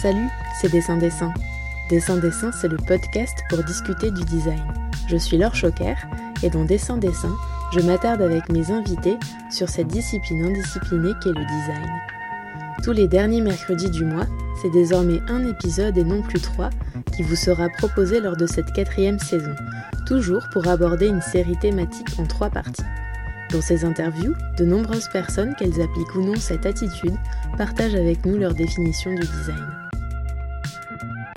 Salut, c'est Dessin Dessin. Dessin Dessin, c'est le podcast pour discuter du design. Je suis Laure Choquer et dans Dessin Dessin, je m'attarde avec mes invités sur cette discipline indisciplinée qu'est le design. Tous les derniers mercredis du mois, c'est désormais un épisode et non plus trois qui vous sera proposé lors de cette quatrième saison, toujours pour aborder une série thématique en trois parties. Dans ces interviews, de nombreuses personnes, qu'elles appliquent ou non cette attitude, partagent avec nous leur définition du design.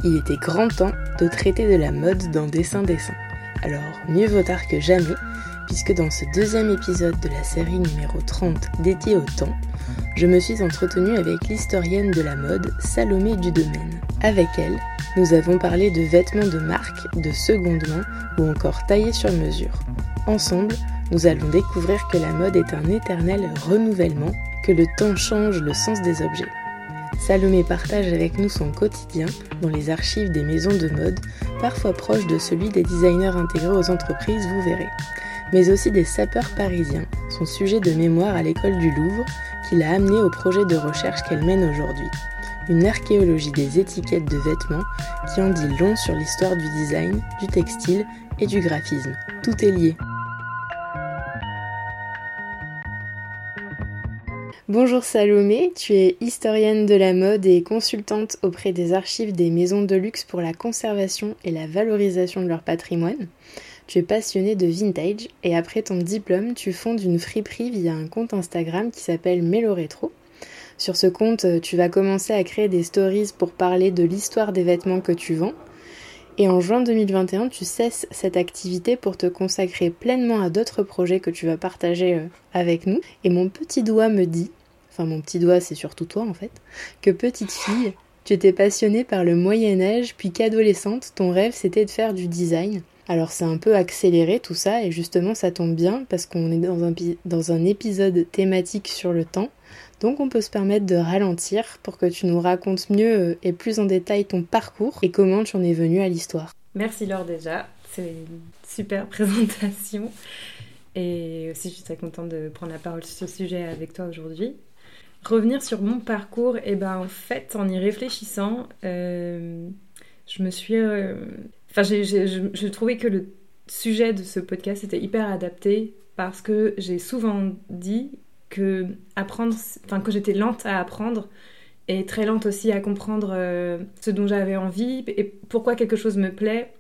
Il était grand temps de traiter de la mode dans Dessin Dessin. Alors, mieux vaut tard que jamais, puisque dans ce deuxième épisode de la série numéro 30 dédiée au temps, je me suis entretenue avec l'historienne de la mode Salomé Domaine. Avec elle, nous avons parlé de vêtements de marque, de seconde main ou encore taillés sur mesure. Ensemble, nous allons découvrir que la mode est un éternel renouvellement, que le temps change le sens des objets. Salomé partage avec nous son quotidien dans les archives des maisons de mode, parfois proches de celui des designers intégrés aux entreprises, vous verrez, mais aussi des sapeurs parisiens, son sujet de mémoire à l'école du Louvre, qui l'a amené au projet de recherche qu'elle mène aujourd'hui. Une archéologie des étiquettes de vêtements qui en dit long sur l'histoire du design, du textile et du graphisme. Tout est lié. Bonjour Salomé, tu es historienne de la mode et consultante auprès des archives des maisons de luxe pour la conservation et la valorisation de leur patrimoine. Tu es passionnée de vintage et après ton diplôme, tu fondes une friperie via un compte Instagram qui s'appelle Mélo Rétro. Sur ce compte, tu vas commencer à créer des stories pour parler de l'histoire des vêtements que tu vends. Et en juin 2021, tu cesses cette activité pour te consacrer pleinement à d'autres projets que tu vas partager euh, avec nous. Et mon petit doigt me dit, enfin mon petit doigt c'est surtout toi en fait, que petite fille, tu étais passionnée par le Moyen Âge, puis qu'adolescente, ton rêve c'était de faire du design. Alors c'est un peu accéléré tout ça, et justement ça tombe bien parce qu'on est dans un, dans un épisode thématique sur le temps. Donc on peut se permettre de ralentir pour que tu nous racontes mieux euh, et plus en détail ton parcours et comment tu en es venu à l'histoire. Merci Laure déjà, c'est une super présentation. Et aussi je suis très contente de prendre la parole sur ce sujet avec toi aujourd'hui. Revenir sur mon parcours, et eh ben en fait en y réfléchissant, euh, je me suis... Euh, enfin je trouvais que le sujet de ce podcast était hyper adapté parce que j'ai souvent dit que apprendre, enfin que j'étais lente à apprendre et très lente aussi à comprendre euh, ce dont j'avais envie et pourquoi quelque chose me plaît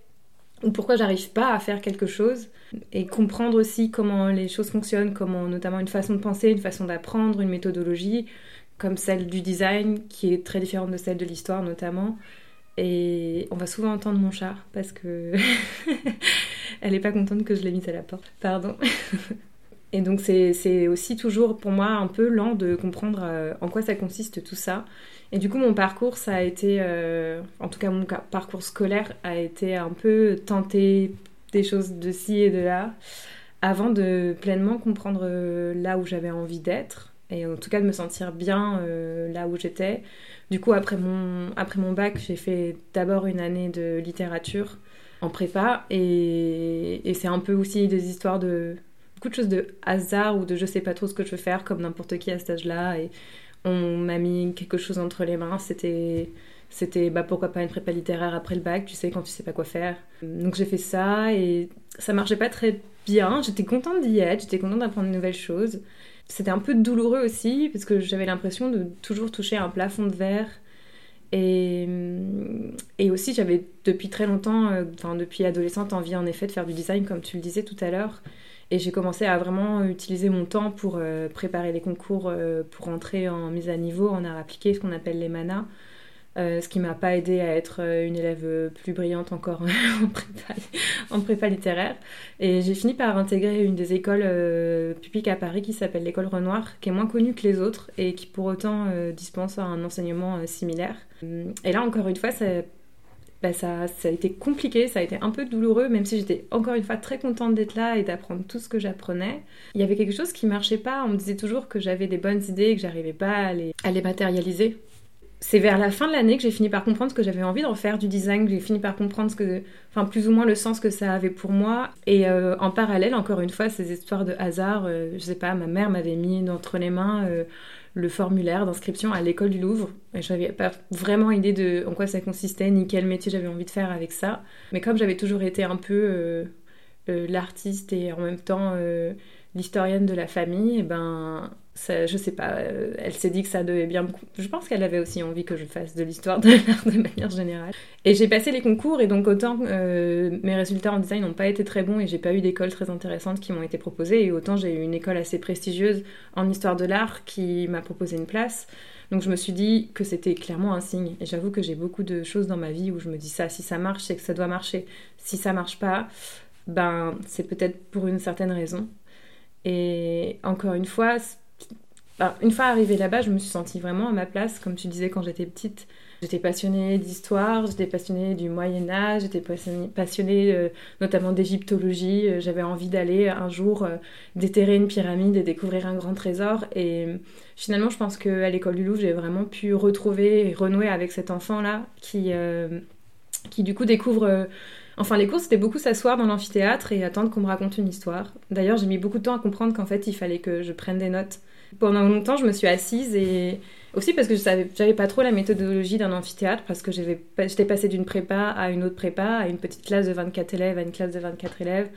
ou pourquoi j'arrive pas à faire quelque chose et comprendre aussi comment les choses fonctionnent, comment notamment une façon de penser, une façon d'apprendre, une méthodologie comme celle du design qui est très différente de celle de l'histoire notamment. Et on va souvent entendre mon chat parce que elle est pas contente que je l'ai mise à la porte. Pardon. Et donc c'est aussi toujours pour moi un peu lent de comprendre euh, en quoi ça consiste tout ça. Et du coup mon parcours, ça a été, euh, en tout cas mon parcours scolaire a été un peu tenter des choses de ci et de là avant de pleinement comprendre euh, là où j'avais envie d'être et en tout cas de me sentir bien là où j'étais. Du coup après mon, après mon bac, j'ai fait d'abord une année de littérature en prépa et, et c'est un peu aussi des histoires de de choses de hasard ou de je sais pas trop ce que je veux faire, comme n'importe qui à cet âge-là. Et on m'a mis quelque chose entre les mains. C'était, c'était bah, pourquoi pas une prépa littéraire après le bac, tu sais, quand tu sais pas quoi faire. Donc j'ai fait ça et ça marchait pas très bien. J'étais contente d'y être, j'étais contente d'apprendre de nouvelles choses. C'était un peu douloureux aussi, parce que j'avais l'impression de toujours toucher un plafond de verre. Et, et aussi, j'avais depuis très longtemps, euh, enfin depuis adolescente, envie en effet de faire du design, comme tu le disais tout à l'heure. Et j'ai commencé à vraiment utiliser mon temps pour euh, préparer les concours euh, pour entrer en mise à niveau en art appliqué, ce qu'on appelle les manas. Euh, ce qui m'a pas aidé à être une élève plus brillante encore en, prépa, en, prépa, littéraire. Et j'ai fini par intégrer une des écoles publiques à Paris qui s'appelle l'école Renoir, qui est moins connue que les autres et qui pour autant dispense un enseignement similaire. Et là encore une fois, ça bah, ça, ça, a été compliqué, ça a été un peu douloureux, même si j'étais encore une fois très contente d'être là et d'apprendre tout ce que j'apprenais. Il y avait quelque chose qui marchait pas, on me disait toujours que j'avais des bonnes idées et que j'arrivais pas à les, à les matérialiser. C'est vers la fin de l'année que j'ai fini par comprendre que j'avais envie d'en faire du design, j'ai fini par comprendre ce que, enfin plus ou moins le sens que ça avait pour moi. Et euh, en parallèle, encore une fois, ces histoires de hasard, euh, je sais pas, ma mère m'avait mis entre les mains euh, le formulaire d'inscription à l'école du Louvre. Et j'avais pas vraiment idée de en quoi ça consistait, ni quel métier j'avais envie de faire avec ça. Mais comme j'avais toujours été un peu euh, euh, l'artiste et en même temps l'historienne de la famille, eh ben je sais pas, euh, elle s'est dit que ça devait bien. Je pense qu'elle avait aussi envie que je fasse de l'histoire de l'art de manière générale. Et j'ai passé les concours et donc autant euh, mes résultats en design n'ont pas été très bons et j'ai pas eu d'école très intéressante qui m'ont été proposées et autant j'ai eu une école assez prestigieuse en histoire de l'art qui m'a proposé une place. Donc je me suis dit que c'était clairement un signe. Et j'avoue que j'ai beaucoup de choses dans ma vie où je me dis ça, si ça marche, c'est que ça doit marcher. Si ça marche pas, ben c'est peut-être pour une certaine raison. Et encore une fois, une fois arrivée là-bas, je me suis sentie vraiment à ma place, comme tu disais quand j'étais petite. J'étais passionnée d'histoire, j'étais passionnée du Moyen Âge, j'étais passionnée, euh, notamment d'égyptologie. Euh, j'avais envie d'aller un jour euh, déterrer une pyramide et découvrir un grand trésor. Et finalement, je pense qu'à l'école du Louvre, j'ai vraiment pu retrouver et renouer avec cet enfant-là qui, qui du coup découvre... Enfin, les cours, c'était beaucoup s'asseoir dans l'amphithéâtre et attendre qu'on me raconte une histoire. D'ailleurs, j'ai mis beaucoup de temps à comprendre qu'en fait, il fallait que je prenne des notes pendant longtemps, je me suis assise et aussi parce que je savais, j'avais pas trop la méthodologie d'un amphithéâtre parce que j'étais passée d'une prépa à une autre prépa, à une petite classe de 24 élèves, à une classe de 24 élèves.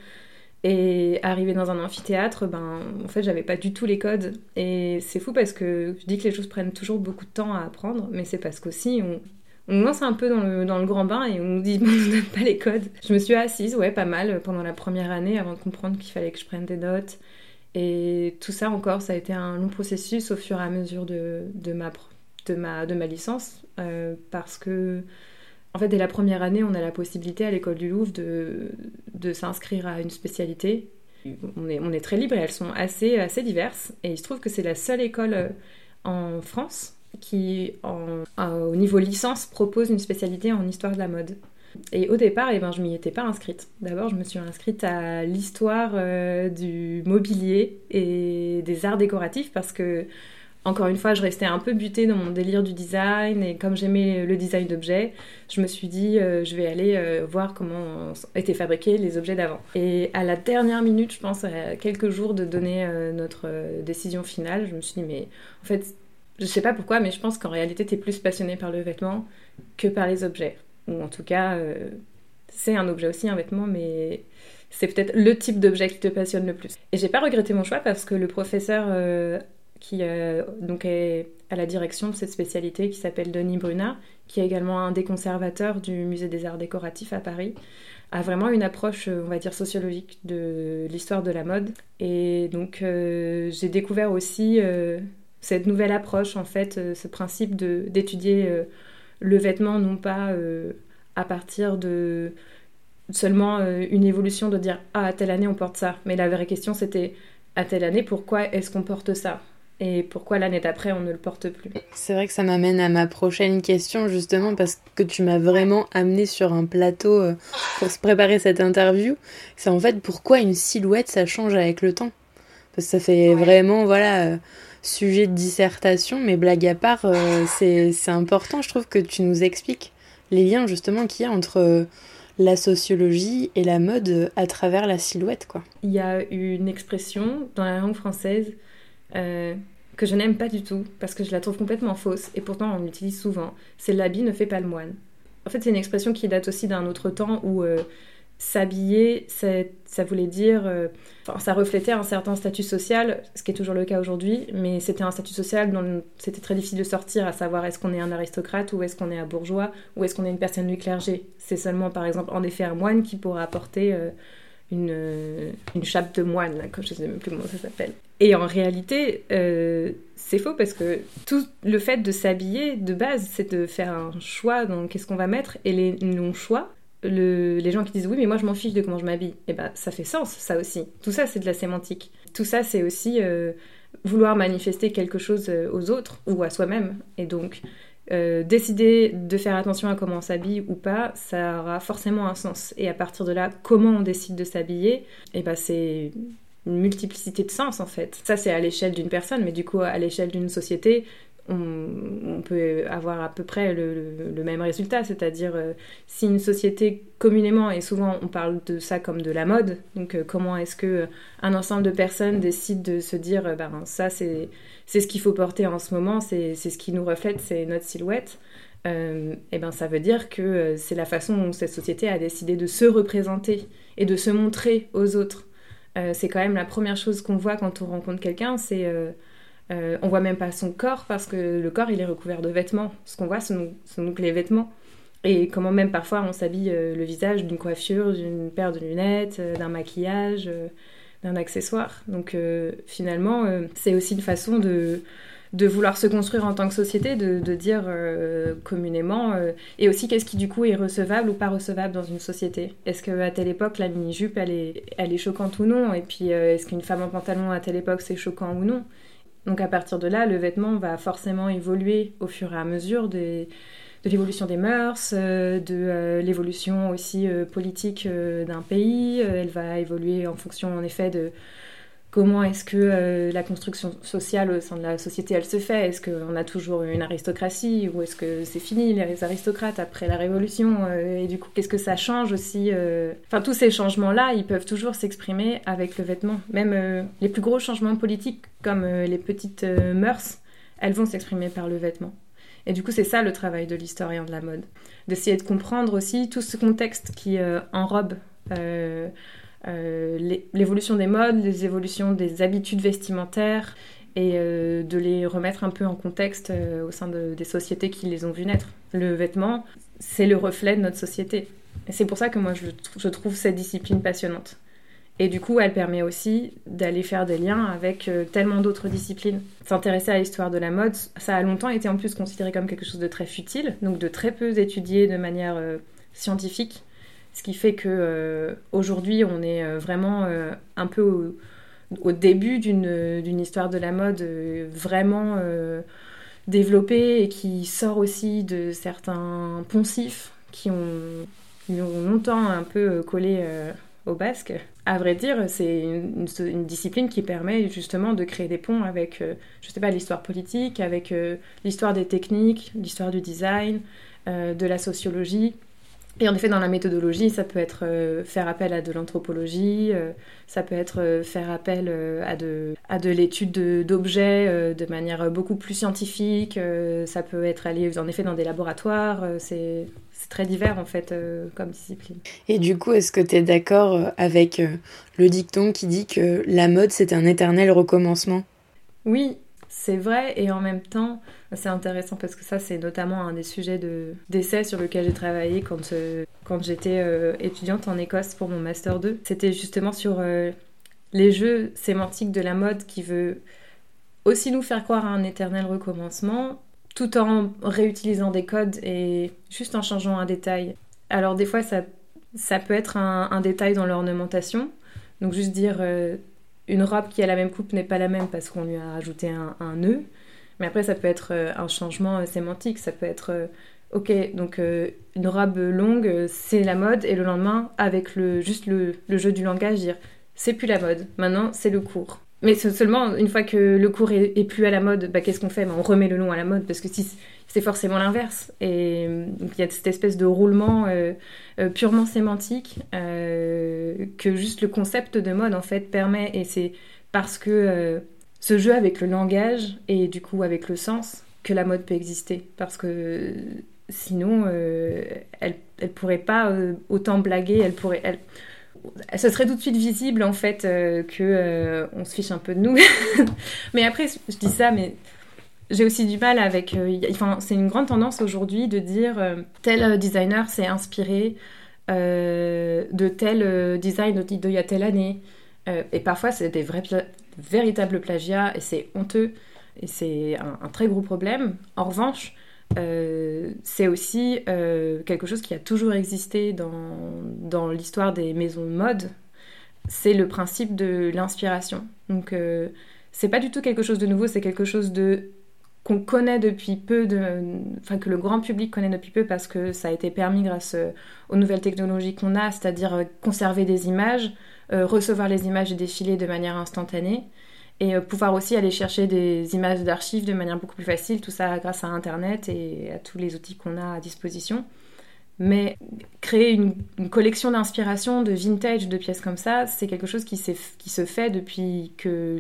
Et arriver dans un amphithéâtre, ben, en fait, j'avais pas du tout les codes. Et c'est fou parce que je dis que les choses prennent toujours beaucoup de temps à apprendre, mais c'est parce qu'aussi, on, on lance un peu dans le, grand bain et on nous dit, on nous donne pas les codes. Je me suis assise, ouais, pas mal, pendant la première année avant de comprendre qu'il fallait que je prenne des notes et tout ça encore, ça a été un long processus au fur et à mesure de, de, ma, de, ma, de ma licence, euh, parce que, en fait, dès la première année, on a la possibilité à l'école du Louvre de, de s'inscrire à une spécialité. On est, on est très libre et elles sont assez, assez diverses. Et il se trouve que c'est la seule école euh, en France qui, au niveau licence, propose une spécialité en histoire de la mode. Et au départ, eh ben, je m'y étais pas inscrite. D'abord, je me suis inscrite à l'histoire euh, du mobilier et des arts décoratifs parce que, encore une fois, je restais un peu butée dans mon délire du design et comme j'aimais le design d'objets, je me suis dit, euh, je vais aller euh, voir comment étaient fabriqués les objets d'avant. Et à la dernière minute, je pense, à quelques jours de donner notre décision finale, je me suis dit, mais en fait, je sais pas pourquoi, mais je pense qu'en réalité, tu es plus passionnée par le vêtement que par les objets ou en tout cas, euh, c'est un objet aussi, un vêtement, mais c'est peut-être le type d'objet qui te passionne le plus. Et j'ai pas regretté mon choix parce que le professeur euh, qui euh, donc est à la direction de cette spécialité, qui s'appelle Denis Brunat, qui est également un des conservateurs du Musée des Arts Décoratifs à Paris, a vraiment une approche, on va dire, sociologique de l'histoire de la mode. Et donc j'ai découvert aussi cette nouvelle approche, en fait, ce principe d'étudier le vêtement, non pas euh, à partir de seulement euh, une évolution de dire ah à telle année on porte ça, mais la vraie question c'était à telle année pourquoi est-ce qu'on porte ça? Et pourquoi l'année d'après on ne le porte plus? C'est vrai que ça m'amène à ma prochaine question justement parce que tu m'as vraiment amené sur un plateau euh, pour se préparer cette interview. C'est en fait pourquoi une silhouette ça change avec le temps? Parce que ça fait vraiment voilà sujet de dissertation, mais blague à part, euh, c'est important, je trouve, que tu nous expliques les liens justement qu'il y a entre euh, la sociologie et la mode à travers la silhouette. quoi. Il y a une expression dans la langue française euh, que je n'aime pas du tout, parce que je la trouve complètement fausse, et pourtant on l'utilise souvent, c'est l'habit ne fait pas le moine. En fait, c'est une expression qui date aussi d'un autre temps où s'habiller, ça voulait dire, euh, ça reflétait un certain statut social, ce qui est toujours le cas aujourd'hui, mais c'était un statut social dont c'était très difficile de sortir, à savoir est-ce qu'on est un aristocrate ou est-ce qu'on est un bourgeois ou est-ce qu'on est une personne du clergé. C'est seulement par exemple en effet un moine qui pourra porter euh, une, euh, une, chape de moine, là, je ne sais même plus comment ça s'appelle. Et en réalité, c'est faux parce que tout le fait de s'habiller de base, c'est de faire un choix dans qu'est-ce qu'on va mettre et les non-choix les gens qui disent oui mais moi je m'en fiche de comment je m'habille, et eh ben ça fait sens ça aussi. Tout ça c'est de la sémantique. Tout ça c'est aussi euh, vouloir manifester quelque chose euh, aux autres ou à soi-même. Et donc euh, décider de faire attention à comment on s'habille ou pas, ça aura forcément un sens. Et à partir de là, comment on décide de s'habiller, et eh ben c'est une multiplicité de sens en fait. Ça c'est à l'échelle d'une personne, mais du coup à l'échelle d'une société, on, peut avoir à peu près le, même résultat, c'est-à-dire euh, si une société communément, et souvent on parle de ça comme de la mode, donc euh, comment est-ce que euh, un ensemble de personnes décide de se dire, ben, ça c'est ce qu'il faut porter en ce moment, c'est ce qui nous reflète, c'est notre silhouette, et ben ça veut dire que c'est la façon dont cette société a décidé de se représenter et de se montrer aux autres. c'est quand même la première chose qu'on voit quand on rencontre quelqu'un, c'est euh, on voit même pas son corps parce que le corps il est recouvert de vêtements. Ce qu'on voit, ce sont donc les vêtements. Et comment même parfois on s'habille euh, le visage d'une coiffure, d'une paire de lunettes, euh, d'un maquillage, d'un accessoire. Donc finalement, c'est aussi une façon de, vouloir se construire en tant que société, de, dire communément, et aussi qu'est-ce qui du coup est recevable ou pas recevable dans une société. Est-ce qu'à telle époque la mini-jupe elle est, elle est choquante ou non? Et puis est-ce qu'une femme en pantalon à telle époque c'est choquant ou non? Donc à partir de là, le vêtement va forcément évoluer au fur et à mesure de l'évolution des mœurs, euh, de euh, l'évolution aussi euh, politique d'un pays. Elle va évoluer en fonction en effet de comment est-ce que la construction sociale au sein de la société elle se fait? Est-ce qu'on a toujours une aristocratie ou est-ce que c'est fini les aristocrates après la Révolution Et du coup, qu'est-ce que ça change aussi Enfin, tous ces changements-là, ils peuvent toujours s'exprimer avec le vêtement. Même les plus gros changements politiques comme euh, les petites euh, mœurs, elles vont s'exprimer par le vêtement. Et du coup, c'est ça le travail de l'historien de la mode, d'essayer de comprendre aussi tout ce contexte qui euh, enrobe l'évolution des modes, les évolutions des habitudes vestimentaires, et de les remettre un peu en contexte au sein des sociétés qui les ont vues naître. Le vêtement, c'est le reflet de notre société. C'est pour ça que moi, je trouve cette discipline passionnante. Et du coup, elle permet aussi d'aller faire des liens avec euh, tellement d'autres disciplines. S'intéresser à l'histoire de la mode, ça a longtemps été en plus considéré comme quelque chose de très futile, donc de très peu étudié de manière euh, scientifique. Ce qui fait que euh, aujourd'hui, on est vraiment un peu au, début d'une histoire de la mode vraiment développée et qui sort aussi de certains poncifs qui ont, longtemps un peu collé au basque. À vrai dire, c'est une, discipline qui permet justement de créer des ponts avec, euh, je sais pas, l'histoire politique, avec euh, l'histoire des techniques, l'histoire du design, euh, de la sociologie. Et en effet, dans la méthodologie, ça peut être faire appel à de l'anthropologie, ça peut être faire appel à de, à de l'étude d'objets de, manière beaucoup plus scientifique, ça peut être aller en effet dans des laboratoires, c'est très divers en fait euh, comme discipline. Et du coup, est-ce que tu es d'accord euh, avec euh, le dicton qui dit que la mode c'est un éternel recommencement? Oui, c'est vrai et en même temps, c'est intéressant parce que ça c'est notamment un des sujets de d'essai sur lequel j'ai travaillé quand quand j'étais étudiante en Écosse pour mon master 2. C'était justement sur les jeux sémantiques de la mode qui veut aussi nous faire croire à un éternel recommencement tout en réutilisant des codes et juste en changeant un détail. Alors des fois, ça, ça peut être un, détail dans l'ornementation. Donc juste dire euh, une robe qui a la même coupe n'est pas la même parce qu'on lui a rajouté un, nœud. Mais après, ça peut être euh, un changement euh, sémantique. Ça peut être, ok, donc une robe longue, c'est la mode. Et le lendemain, avec le, juste le, jeu du langage, dire c'est plus la mode. Maintenant, c'est le cours. Mais seulement, une fois que le cours est, plus à la mode, bah, qu'est-ce qu'on fait? Bah, On remet le long à la mode, parce que si, c'est forcément l'inverse. Et il y a cette espèce de roulement euh, euh, purement sémantique euh, que juste le concept de mode, en fait, permet. Et c'est parce que ce jeu avec le langage et du coup avec le sens que la mode peut exister. Parce que sinon, elle ne pourrait pas autant blaguer, elle pourrait... Elle, ce serait tout de suite visible en fait euh, que euh, on se fiche un peu de nous. mais après, je dis ça, mais j'ai aussi du mal avec. Euh, enfin, c'est une grande tendance aujourd'hui de dire tel designer s'est inspiré de tel design d'il y a telle année. et parfois, c'est des vrais, véritables plagiats et c'est honteux et c'est un, très gros problème. En revanche, euh, c'est aussi euh, quelque chose qui a toujours existé dans, dans l'histoire des maisons de mode. C'est le principe de l'inspiration. Donc, euh, c'est pas du tout quelque chose de nouveau, c'est quelque chose de qu'on connaît depuis peu, de, enfin que le grand public connaît depuis peu parce que ça a été permis grâce aux nouvelles technologies qu'on a, c'est-à-dire conserver des images, recevoir les images et défiler de manière instantanée. et pouvoir aussi aller chercher des images d'archives de manière beaucoup plus facile, tout ça grâce à Internet et à tous les outils qu'on a à disposition. Mais créer une, collection d'inspiration, de vintage, de pièces comme ça, c'est quelque chose qui, qui, se fait depuis que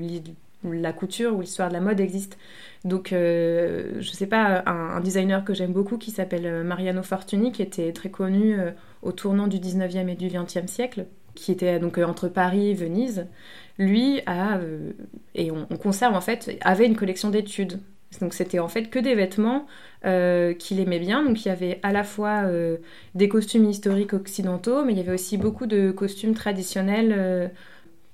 la couture ou l'histoire de la mode existe. Donc, euh, je sais pas, un, designer que j'aime beaucoup qui s'appelle euh, Mariano Fortuny, qui était très connu euh, au tournant du 19e et du 20e siècle, qui était donc entre Paris et Venise, lui a, et on, on, conserve en fait, avait une collection d'études donc c'était en fait que des vêtements euh, qu'il aimait bien. Donc il y avait à la fois euh, des costumes historiques occidentaux, mais il y avait aussi beaucoup de costumes traditionnels euh,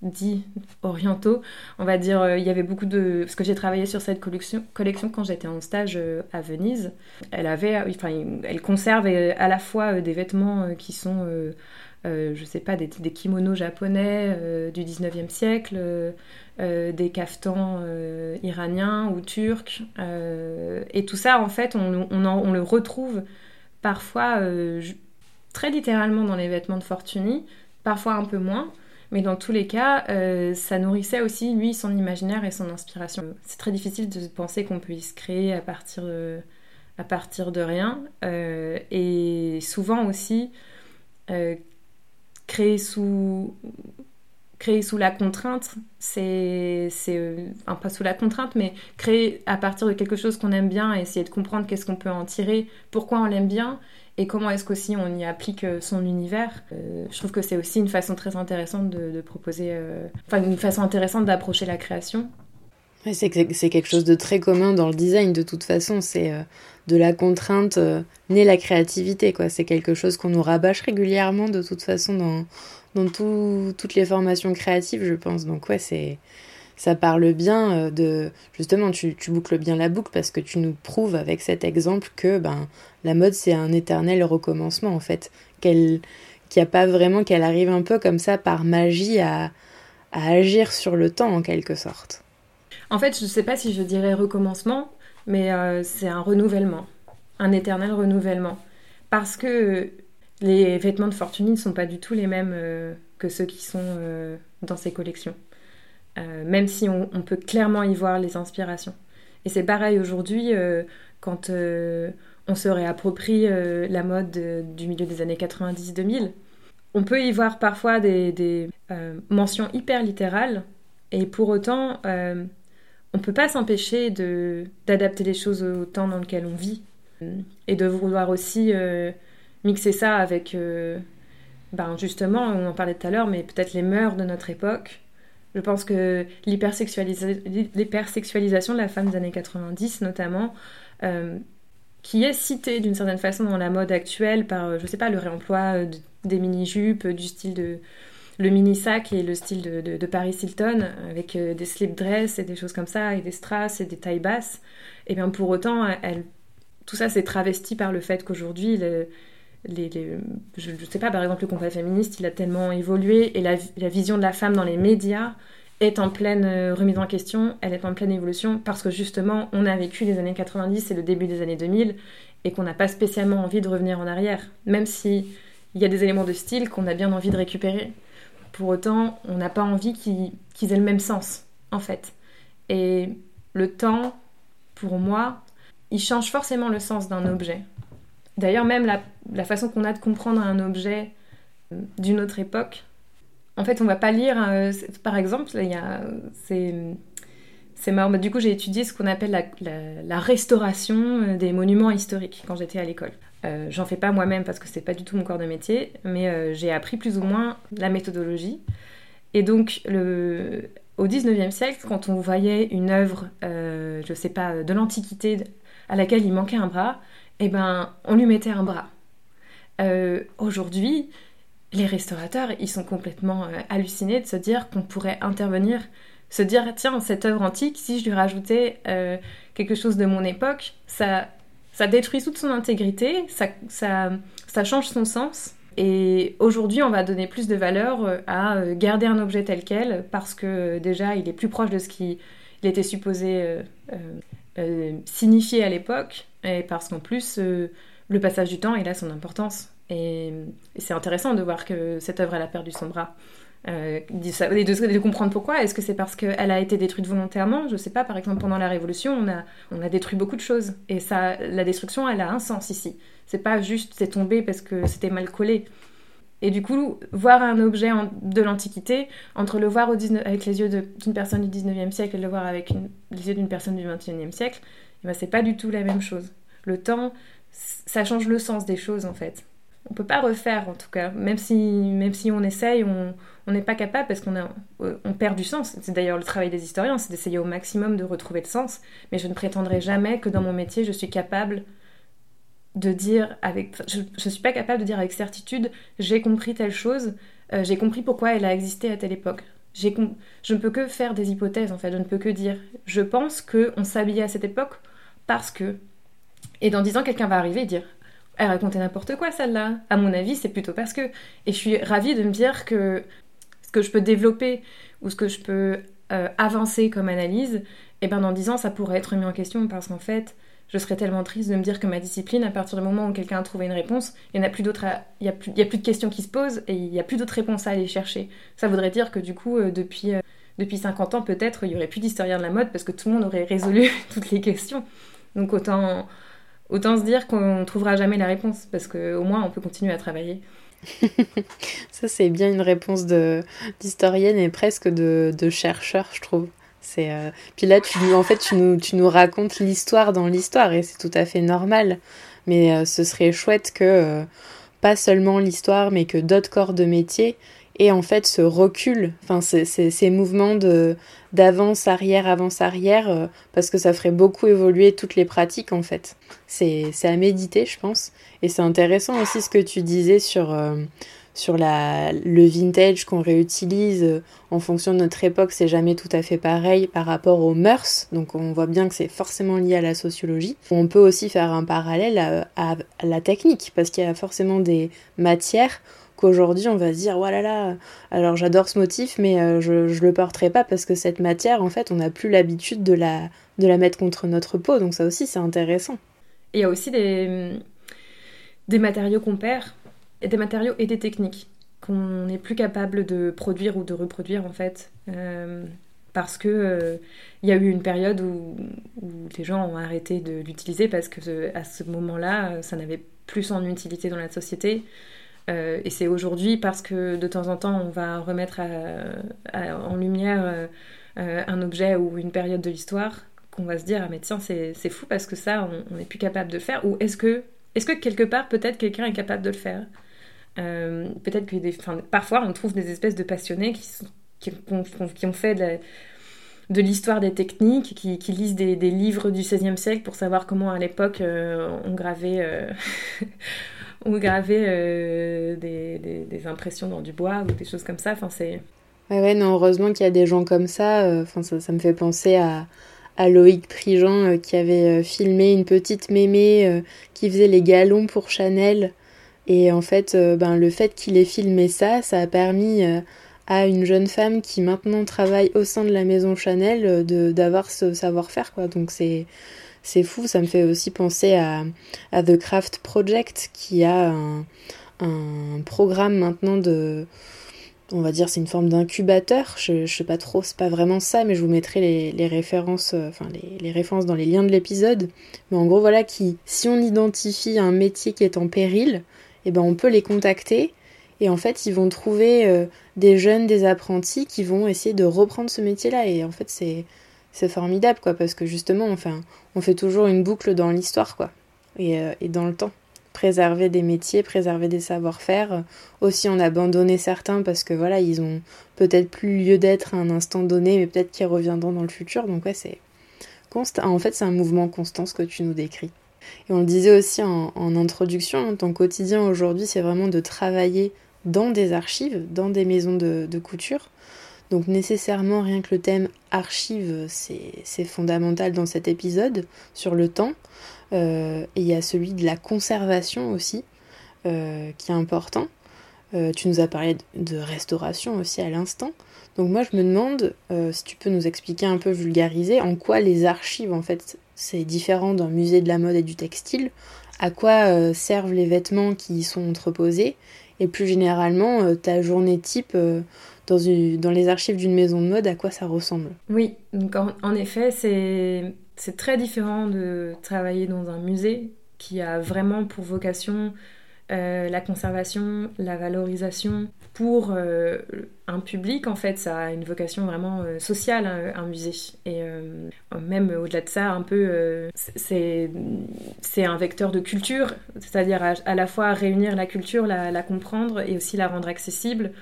dits orientaux. On va dire, il y avait beaucoup de... Parce que j'ai travaillé sur cette collection, collection quand j'étais en stage à Venise. Elle avait, enfin, elle conserve à la fois des vêtements qui sont euh, je sais pas, des, kimonos japonais euh, du 19e siècle, euh, des caftans iraniens ou turcs. et tout ça, en fait, on, on, le retrouve parfois très littéralement dans les vêtements de Fortuny, parfois un peu moins. Mais dans tous les cas, ça nourrissait aussi, lui, son imaginaire et son inspiration. C'est très difficile de penser qu'on puisse créer à partir de, à partir de rien. et souvent aussi, créer sous créer sous la contrainte, c'est, c'est euh, enfin pas sous la contrainte, mais créer à partir de quelque chose qu'on aime bien, essayer de comprendre qu'est-ce qu'on peut en tirer, pourquoi on l'aime bien, et comment est-ce qu'aussi on y applique euh, son univers. Euh, je trouve que c'est aussi une façon très intéressante de, proposer, enfin une façon intéressante d'approcher la création. c'est, c'est quelque chose de très commun dans le design de toute façon, c'est de la contrainte euh, naît la créativité. quoi. C'est quelque chose qu'on nous rabâche régulièrement de toute façon dans, dans toutes les formations créatives, je pense. Donc ouais, c'est ça parle bien euh, de justement tu, tu, boucles bien la boucle parce que tu nous prouves avec cet exemple que ben la mode c'est un éternel recommencement en fait qu'elle qu'il a pas vraiment qu'elle arrive un peu comme ça par magie à, à agir sur le temps en quelque sorte. En fait, je ne sais pas si je dirais recommencement, mais euh, c'est un renouvellement, un éternel renouvellement. Parce que les vêtements de Fortuny ne sont pas du tout les mêmes euh, que ceux qui sont euh, dans ses collections. même si on, peut clairement y voir les inspirations. Et c'est pareil aujourd'hui quand on se réapproprie la mode du milieu des années 90-2000. On peut y voir parfois des mentions hyper littérales et pour autant on peut pas s'empêcher de d'adapter les choses au temps dans lequel on vit. Et de vouloir aussi euh, mixer ça avec euh, ben justement on en parlait tout à l'heure mais peut-être les mœurs de notre époque. Je pense que l'hypersexualisation de la femme des années 90 notamment euh, qui est citée d'une certaine façon dans la mode actuelle par je sais pas le réemploi des mini-jupes du style de le mini sac et le style de, Paris Hilton avec euh, des slip dress et des choses comme ça et des strass et des tailles basses et bien pour autant tout ça s'est travesti par le fait qu'aujourd'hui je ne sais pas par exemple le combat féministe il a tellement évolué et la, vision de la femme dans les médias est en pleine euh, remise en question, elle est en pleine évolution parce que justement on a vécu les années 90 et le début des années 2000 et qu'on n'a pas spécialement envie de revenir en arrière, même si il y a des éléments de style qu'on a bien envie de récupérer. Pour autant, on n'a pas envie qu'ils aient le même sens, en fait. Et le temps, pour moi, il change forcément le sens d'un objet. D'ailleurs, même la, façon qu'on a de comprendre un objet euh, d'une autre époque, en fait, on va pas lire, euh, par exemple, c'est c'est marrant. Du coup, j'ai étudié ce qu'on appelle la, restauration euh, des monuments historiques quand j'étais à l'école. Euh, j'en fais pas moi-même parce que c'est pas du tout mon corps de métier, mais euh, j'ai appris plus ou moins la méthodologie. Et donc, au 19e siècle, quand on voyait une œuvre, euh, je sais pas, de l'Antiquité à laquelle il manquait un bras, eh ben, on lui mettait un bras. Aujourd'hui, les restaurateurs, ils sont complètement hallucinés de se dire qu'on pourrait intervenir, se dire, tiens, cette œuvre antique, si je lui rajoutais quelque chose de mon époque, ça ça détruit toute son intégrité, ça, ça, change son sens. Et aujourd'hui, on va donner plus de valeur euh, à euh, garder un objet tel quel parce que euh, déjà, il est plus proche de ce qu'il était supposé signifier à l'époque et parce qu'en plus, le passage du temps, il a son importance. Et, c'est intéressant de voir que cette œuvre, elle a perdu son bras. Euh, et de, comprendre pourquoi. Est-ce que c'est parce qu'elle a été détruite volontairement? Je sais pas. Par exemple, pendant la Révolution, on a, on a détruit beaucoup de choses. Et ça, la destruction, elle a un sens ici. C'est pas juste c'est tombé parce que c'était mal collé. Et du coup, voir un objet de l'Antiquité, entre le voir au avec les yeux d'une personne du 19e siècle et le voir avec les yeux d'une personne du 21e siècle, eh ben, c'est pas du tout la même chose. Le temps, ça change le sens des choses en fait. On peut pas refaire en tout cas, même si, on essaye, on n'est pas capable parce qu'on on perd du sens. C'est d'ailleurs le travail des historiens, c'est d'essayer au maximum de retrouver le sens. Mais je ne prétendrai jamais que dans mon métier, je suis capable de dire avec. Je ne suis pas capable de dire avec certitude j'ai compris telle chose, euh, j'ai compris pourquoi elle a existé à telle époque. Je ne peux que faire des hypothèses en fait, je ne peux que dire je pense qu'on s'habillait à cette époque parce que. Et dans dix ans, quelqu'un va arriver et dire elle racontait n'importe quoi celle-là. À mon avis, c'est plutôt parce que. Et je suis ravie de me dire que ce que je peux développer ou ce que je peux euh, avancer comme analyse, et eh ben dans dix ans, ça pourrait être mis en question parce qu'en fait, je serais tellement triste de me dire que ma discipline, à partir du moment où quelqu'un a trouvé une réponse, il n'y a plus d'autres, y de questions qui se posent et il n'y a plus d'autres réponses à aller chercher. Ça voudrait dire que du coup, euh, depuis, euh, depuis 50 ans, peut-être, il n'y aurait plus d'historiens de la mode parce que tout le monde aurait résolu toutes les questions. Donc autant, autant se dire qu'on ne trouvera jamais la réponse parce qu'au moins on peut continuer à travailler. Ça, c'est bien une réponse d'historienne et presque de, chercheur, je trouve. Euh, Puis là, tu, en fait, tu nous, racontes l'histoire dans l'histoire et c'est tout à fait normal. Mais euh, ce serait chouette que, euh, pas seulement l'histoire, mais que d'autres corps de métier aient en fait ce recul, enfin, ces, mouvements de, d'avance, arrière, avance, arrière, parce que ça ferait beaucoup évoluer toutes les pratiques en fait. C'est, à méditer, je pense. Et c'est intéressant aussi ce que tu disais sur sur la, le vintage qu'on réutilise euh, en fonction de notre époque, c'est jamais tout à fait pareil par rapport aux mœurs. Donc on voit bien que c'est forcément lié à la sociologie. On peut aussi faire un parallèle à, la technique, parce qu'il y a forcément des matières qu'aujourd'hui on va se dire, voilà là là, alors j'adore ce motif, mais euh, je, je le porterai pas parce que cette matière, en fait, on n'a plus l'habitude de la, de la mettre contre notre peau. Donc ça aussi, c'est intéressant. Il y a aussi des, des matériaux qu'on perd des matériaux et des techniques qu'on n'est plus capable de produire ou de reproduire en fait. Euh, parce que euh, il y a eu une période où, les gens ont arrêté de l'utiliser parce que à ce moment-là, ça n'avait plus son utilité dans la société. Euh, et c'est aujourd'hui parce que de temps en temps, on va remettre en lumière un objet ou une période de l'histoire qu'on va se dire ah mais tiens c'est fou parce que ça on n'est plus capable de le faire. Ou est-ce que est-ce que quelque part peut-être quelqu'un est capable de le faire? Euh, peut-être que parfois on trouve des espèces de passionnés qui, qui, ont fait de l'histoire des techniques, qui, lisent des, livres du XVIe siècle pour savoir comment à l'époque euh, on gravait, euh, on gravait des, des, impressions dans du bois ou des choses comme ça. C'est... Ouais, non, heureusement qu'il y a des gens comme ça. Enfin, ça, ça, me fait penser à, à Loïc Prigent qui avait filmé une petite mémé qui faisait les galons pour Chanel et en fait, euh, ben, le fait qu'il ait filmé ça, ça a permis euh, à une jeune femme qui maintenant travaille au sein de la maison Chanel euh, de d'avoir ce savoir-faire. quoi. Donc c'est c'est fou, ça me fait aussi penser à, The Craft Project qui a un, programme maintenant de on va dire c'est une forme d'incubateur, je, je sais pas trop, c'est pas vraiment ça, mais je vous mettrai les, références, enfin les, les, références dans les liens de l'épisode. Mais en gros voilà qui, si on identifie un métier qui est en péril, eh ben on peut les contacter. Et en fait ils vont trouver euh, des jeunes, des apprentis qui vont essayer de reprendre ce métier-là. Et en fait c'est c'est formidable quoi parce que justement enfin on fait toujours une boucle dans l'histoire quoi et, euh, dans le temps préserver des métiers, préserver des savoir-faire, aussi en abandonner certains parce que voilà, ils ont peut-être plus lieu d'être à un instant donné, mais peut-être qu'ils reviendront dans le futur. Donc ouais, c'est constant. En fait, c'est un mouvement constant ce que tu nous décris. Et on le disait aussi en, introduction, hein, ton quotidien aujourd'hui, c'est vraiment de travailler dans des archives, dans des maisons de, couture. Donc nécessairement, rien que le thème archive, c'est fondamental dans cet épisode sur le temps. Euh, et il y a celui de la conservation aussi, euh, qui est important. Euh, tu nous as parlé de restauration aussi à l'instant. Donc moi je me demande si tu peux nous expliquer un peu vulgariser en quoi les archives en fait c'est différent d'un musée de la mode et du textile. À quoi euh, servent les vêtements qui y sont entreposés. Et plus généralement, ta journée type dans, dans les archives d'une maison de mode, à quoi ça ressemble? Oui, donc en, effet, c'est très différent de travailler dans un musée qui a vraiment pour vocation euh, la conservation, la valorisation. Pour euh, un public, en fait, ça a une vocation vraiment euh, sociale, hein, un musée. Et même au-delà de ça, un peu, c'est un vecteur de culture, c'est-à-dire à, la fois réunir la culture, la comprendre et aussi la rendre accessible.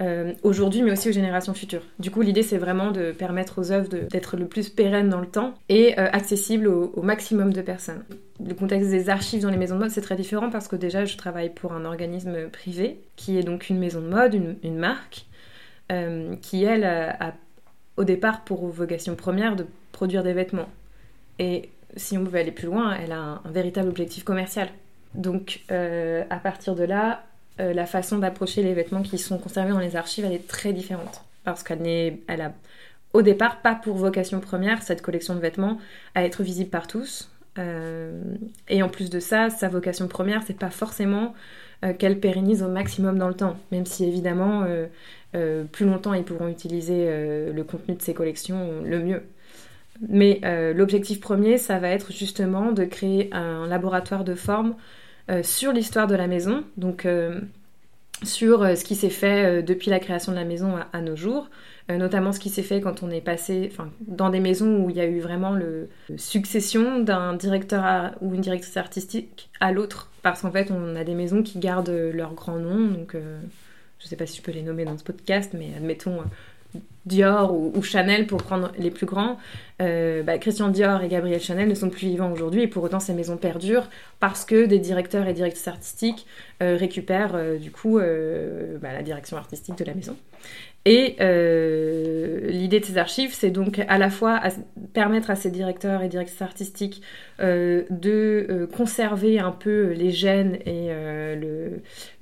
Euh, aujourd'hui, mais aussi aux générations futures. Du coup, l'idée, c'est vraiment de permettre aux œuvres d'être le plus pérennes dans le temps et euh, accessibles au, maximum de personnes. Le contexte des archives dans les maisons de mode, c'est très différent parce que déjà, je travaille pour un organisme privé, qui est donc une maison de mode, une, marque, euh, qui, elle, a, au départ pour vocation première de produire des vêtements. Et si on pouvait aller plus loin, elle a un, un véritable objectif commercial. Donc, à partir de là, euh, la façon d'approcher les vêtements qui sont conservés dans les archives, elle est très différente. Parce qu'elle n'est, elle a au départ pas pour vocation première, cette collection de vêtements, à être visible par tous. Euh, et en plus de ça, sa vocation première, c'est pas forcément euh, qu'elle pérennise au maximum dans le temps, même si évidemment, plus longtemps ils pourront utiliser le contenu de ces collections, le mieux. Mais l'objectif premier, ça va être justement de créer un laboratoire de forme sur l'histoire de la maison, donc euh, sur euh, ce qui s'est fait depuis la création de la maison à, nos jours, notamment ce qui s'est fait quand on est passé dans des maisons où il y a eu vraiment le succession d'un directeur ou une directrice artistique à l'autre, parce qu'en fait on a des maisons qui gardent leur grand nom, donc je ne sais pas si je peux les nommer dans ce podcast, mais admettons Dior ou, Chanel pour prendre les plus grands, euh, bah, Christian Dior et Gabriel Chanel ne sont plus vivants aujourd'hui et pour autant ces maisons perdurent parce que des directeurs et directrices artistiques euh, récupèrent euh, du coup bah, la direction artistique de la maison. Et euh, l'idée de ces archives, c'est donc à la fois permettre à ces directeurs et directrices artistiques euh, de euh, conserver un peu les gènes et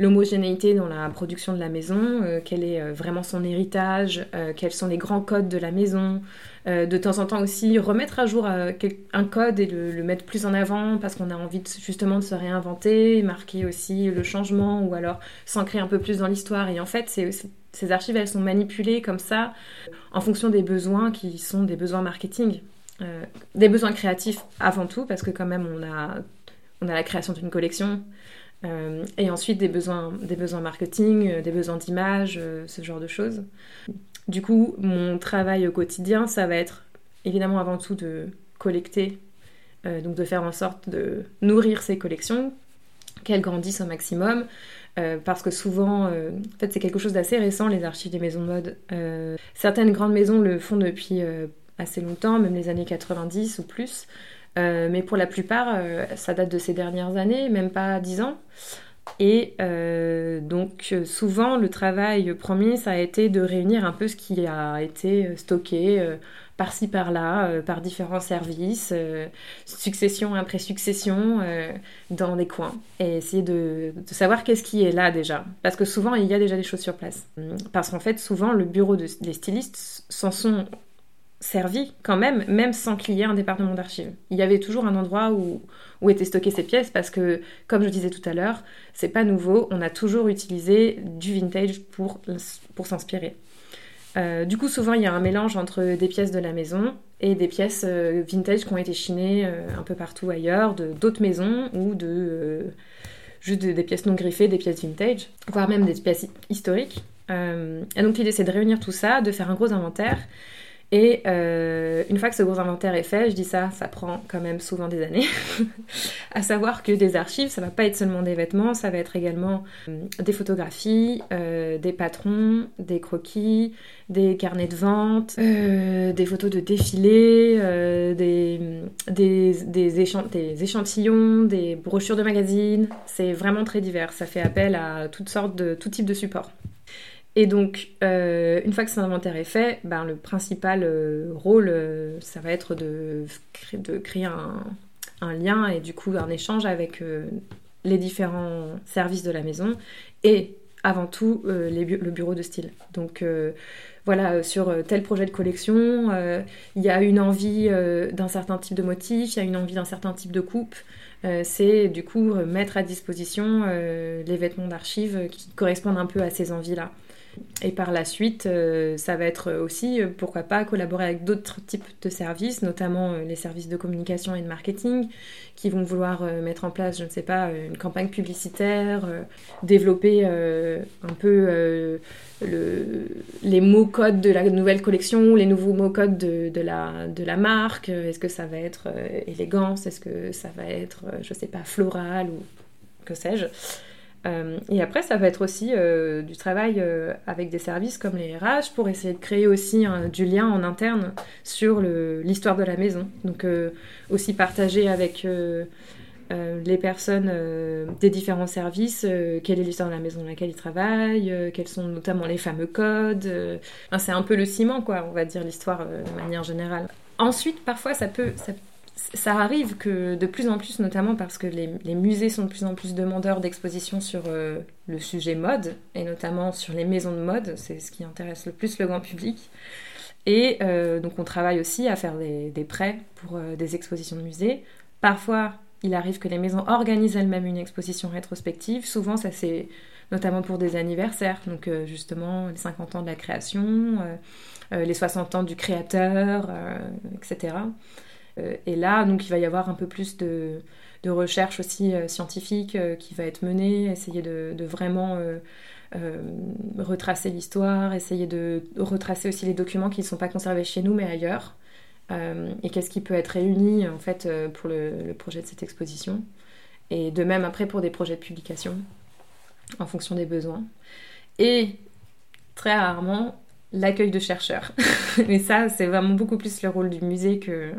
l'homogénéité dans la production de la maison, quel est vraiment son héritage, quels sont les grands codes de la maison, de temps en temps aussi remettre à jour un code et le, mettre plus en avant parce qu'on a envie justement de se réinventer, marquer aussi le changement ou alors s'ancrer un peu plus dans l'histoire. Et en fait, c'est ces archives, elles sont manipulées comme ça en fonction des besoins qui sont des besoins marketing, euh, des besoins créatifs avant tout, parce que quand même on a, on a la création d'une collection, euh, et ensuite des besoins, des besoins marketing, euh, des besoins d'image, ce genre de choses. Du coup, mon travail au quotidien, ça va être évidemment avant tout de collecter, donc de faire en sorte de nourrir ces collections, qu'elles grandissent au maximum, euh, parce que souvent, euh, en fait, c'est quelque chose d'assez récent, les archives des maisons de mode. Euh, certaines grandes maisons le font depuis assez longtemps, même les années 90 ou plus. mais pour la plupart, ça date de ces dernières années, même pas 10 ans. Et donc souvent, le travail premier, ça a été de réunir un peu ce qui a été stocké par-ci par-là, euh, par différents services, euh, succession après succession, euh, dans des coins, et essayer de, savoir qu'est-ce qui est là déjà. Parce que souvent, il y a déjà des choses sur place. Parce qu'en fait, souvent, le bureau des stylistes s'en sont servis quand même, même sans qu'il y ait un département d'archives. Il y avait toujours un endroit où, où étaient stockées ces pièces parce que, comme je disais tout à l'heure, c'est pas nouveau, on a toujours utilisé du vintage pour, pour s'inspirer. Euh, du coup, souvent, il y a un mélange entre des pièces de la maison et des pièces euh, vintage qui ont été chinées euh, un peu partout ailleurs, d'autres maisons ou de juste des pièces non griffées, des pièces vintage, voire même des pièces historiques. et donc, l'idée, c'est de réunir tout ça, de faire un gros inventaire et euh, une fois que ce gros inventaire est fait, je dis ça, ça prend quand même souvent des années. à savoir que des archives, ça va pas être seulement des vêtements, ça va être également euh, des photographies, euh, des patrons, des croquis, des carnets de vente, des photos de défilés, des, échantillons, des brochures de magazines. C'est vraiment très divers. Ça fait appel à toutes sortes de tout type de supports. Et donc, euh, une fois que cet inventaire est fait, ben, le principal euh, rôle, euh, ça va être de, de créer un, lien et du coup un échange avec les différents services de la maison et avant tout le bureau de style. Donc voilà, sur tel projet de collection, il y a une envie d'un certain type de motif, il y a une envie d'un certain type de coupe, c'est du coup mettre à disposition les vêtements d'archives qui correspondent un peu à ces envies-là. Et par la suite, euh, ça va être aussi, euh, pourquoi pas, collaborer avec d'autres types de services, notamment euh, les services de communication et de marketing, qui vont vouloir mettre en place, je ne sais pas, une campagne publicitaire, développer un peu les mots-codes de la nouvelle collection, les nouveaux mots-codes de, la, de la marque. Est-ce que ça va être élégance? Est-ce que ça va être, je ne sais pas, floral ou que sais-je euh, et après, ça va être aussi euh, du travail euh, avec des services comme les RH pour essayer de créer aussi du lien en interne sur l'histoire de la maison. Donc aussi partager avec les personnes des différents services quelle est l'histoire de la maison dans laquelle ils travaillent, quels sont notamment les fameux codes. c'est un peu le ciment, quoi, on va dire l'histoire de manière générale. Ensuite, parfois, ça peut, ça arrive que de plus en plus, notamment parce que les, musées sont de plus en plus demandeurs d'expositions sur euh, le sujet mode, et notamment sur les maisons de mode, c'est ce qui intéresse le plus le grand public. Et euh, donc on travaille aussi à faire des, prêts pour euh, des expositions de musées. Parfois, il arrive que les maisons organisent elles-mêmes une exposition rétrospective. Souvent, ça c'est notamment pour des anniversaires, donc justement les 50 ans de la création, les 60 ans du créateur, etc. Euh, et là, donc, il va y avoir un peu plus de, recherche aussi euh, scientifique euh, qui va être menée, essayer de, vraiment retracer l'histoire, essayer de retracer aussi les documents qui ne sont pas conservés chez nous mais ailleurs. et qu'est-ce qui peut être réuni en fait pour le, projet de cette exposition. Et de même après pour des projets de publication en fonction des besoins. Et très rarement l'accueil de chercheurs. Mais ça, c'est vraiment beaucoup plus le rôle du musée que,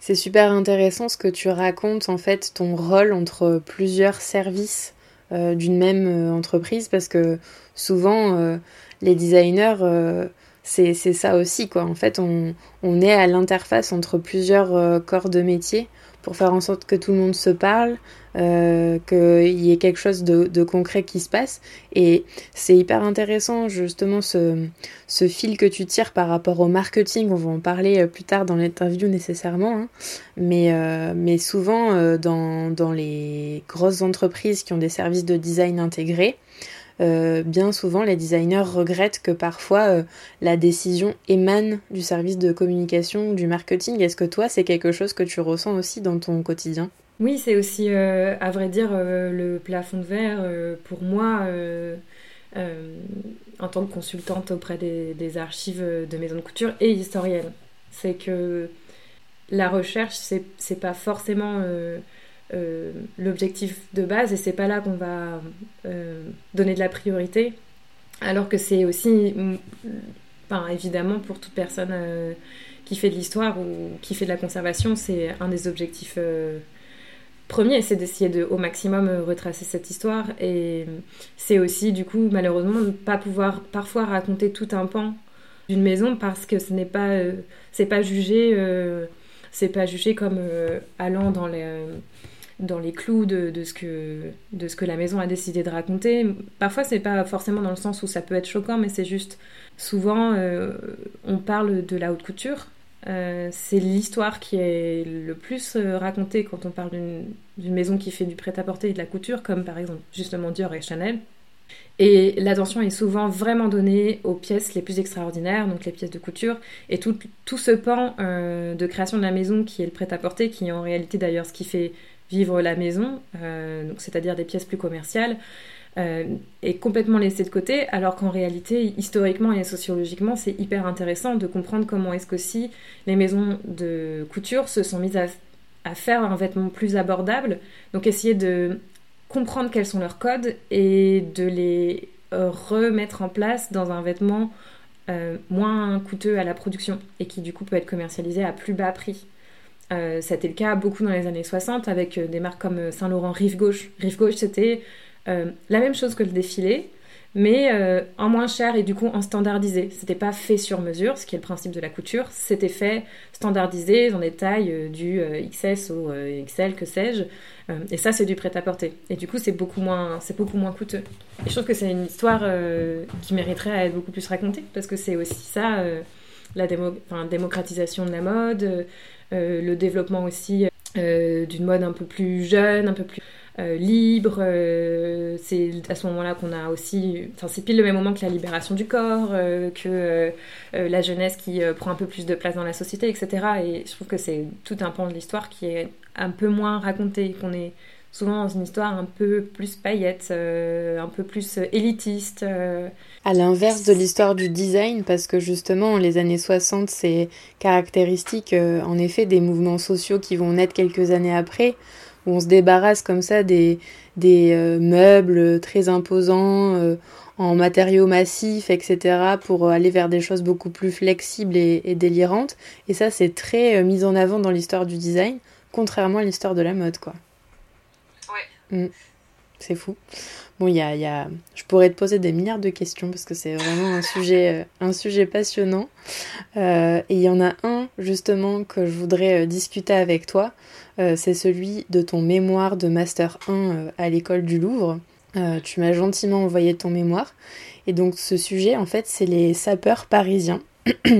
c'est super intéressant ce que tu racontes, en fait, ton rôle entre plusieurs services euh, d'une même euh, entreprise, parce que souvent, euh, les designers, c'est ça aussi, quoi. En fait, on, on est à l'interface entre plusieurs corps de métier pour faire en sorte que tout le monde se parle, euh, qu'il y ait quelque chose de, concret qui se passe. Et c'est hyper intéressant justement ce, fil que tu tires par rapport au marketing. On va en parler euh, plus tard dans l'interview nécessairement. Hein. Mais, euh, mais souvent dans, dans les grosses entreprises qui ont des services de design intégrés, bien souvent les designers regrettent que parfois la décision émane du service de communication, du marketing. Est-ce que toi c'est quelque chose que tu ressens aussi dans ton quotidien? Oui, c'est aussi euh, à vrai dire le plafond de verre pour moi. en tant que consultante auprès des, archives de maisons de couture et historienne, c'est que la recherche, c'est pas forcément euh, l'objectif de base et c'est pas là qu'on va euh, donner de la priorité. Alors que c'est aussi, mm, évidemment, pour toute personne euh, qui fait de l'histoire ou qui fait de la conservation, c'est un des objectifs premiers, c'est d'essayer de au maximum retracer cette histoire. Et c'est aussi, du coup, malheureusement, ne pas pouvoir parfois raconter tout un pan d'une maison parce que ce n'est pas, c'est pas jugé, c'est pas jugé comme allant dans les dans les clous de, ce que, de ce que la maison a décidé de raconter. Parfois, c'est pas forcément dans le sens où ça peut être choquant, mais c'est juste souvent euh, on parle de la haute couture. Euh, c'est l'histoire qui est le plus euh, racontée quand on parle d'une maison qui fait du prêt-à-porter et de la couture, comme par exemple justement Dior et Chanel. Et l'attention est souvent vraiment donnée aux pièces les plus extraordinaires, donc les pièces de couture, et tout, ce pan de création de la maison qui est le prêt-à-porter, qui est en réalité d'ailleurs ce qui fait vivre la maison, euh, c'est-à-dire des pièces plus commerciales, euh, est complètement laissé de côté, alors qu'en réalité, historiquement et sociologiquement, c'est hyper intéressant de comprendre comment est-ce que si les maisons de couture se sont mises à, faire un vêtement plus abordable, donc essayer de comprendre quels sont leurs codes et de les euh, remettre en place dans un vêtement moins coûteux à la production et qui du coup peut être commercialisé à plus bas prix. Euh, c'était le cas beaucoup dans les années 60 avec euh, des marques comme euh, Saint-Laurent Rive Gauche. Rive Gauche, c'était la même chose que le défilé, mais en moins cher et du coup en standardisé. C'était pas fait sur mesure, ce qui est le principe de la couture. C'était fait standardisé dans des tailles du XS au XL, que sais-je. et ça, c'est du prêt-à-porter. Et du coup, c'est beaucoup moins, c'est beaucoup moins coûteux. Et je trouve que c'est une histoire qui mériterait à être beaucoup plus racontée parce que c'est aussi ça, la démocratisation de la mode. Euh, le développement aussi d'une mode un peu plus jeune, un peu plus euh, libre. Euh, c'est à ce moment-là qu'on a aussi. Enfin, c'est pile le même moment que la libération du corps, euh, que la jeunesse qui prend un peu plus de place dans la société, etc. Et je trouve que c'est tout un pan de l'histoire qui est un peu moins raconté, qu'on est souvent dans une histoire un peu plus paillette, un peu plus élitiste. À l'inverse de l'histoire du design, parce que justement, les années 60, c'est caractéristique en effet des mouvements sociaux qui vont naître quelques années après où on se débarrasse comme ça des, des euh, meubles très imposants euh, en matériaux massifs, etc., pour aller vers des choses beaucoup plus flexibles et, délirantes. Et ça, c'est très euh, mis en avant dans l'histoire du design, contrairement à l'histoire de la mode, quoi. Ouais. Mm. C'est fou. Bon, il y a, y a, je pourrais te poser des milliards de questions parce que c'est vraiment un sujet, un sujet passionnant. et il y en a un justement que je voudrais discuter avec toi. Euh, c'est celui de ton mémoire de Master 1 euh, à l'école du Louvre. Euh, tu m'as gentiment envoyé ton mémoire. Et donc ce sujet, en fait, c'est les sapeurs parisiens.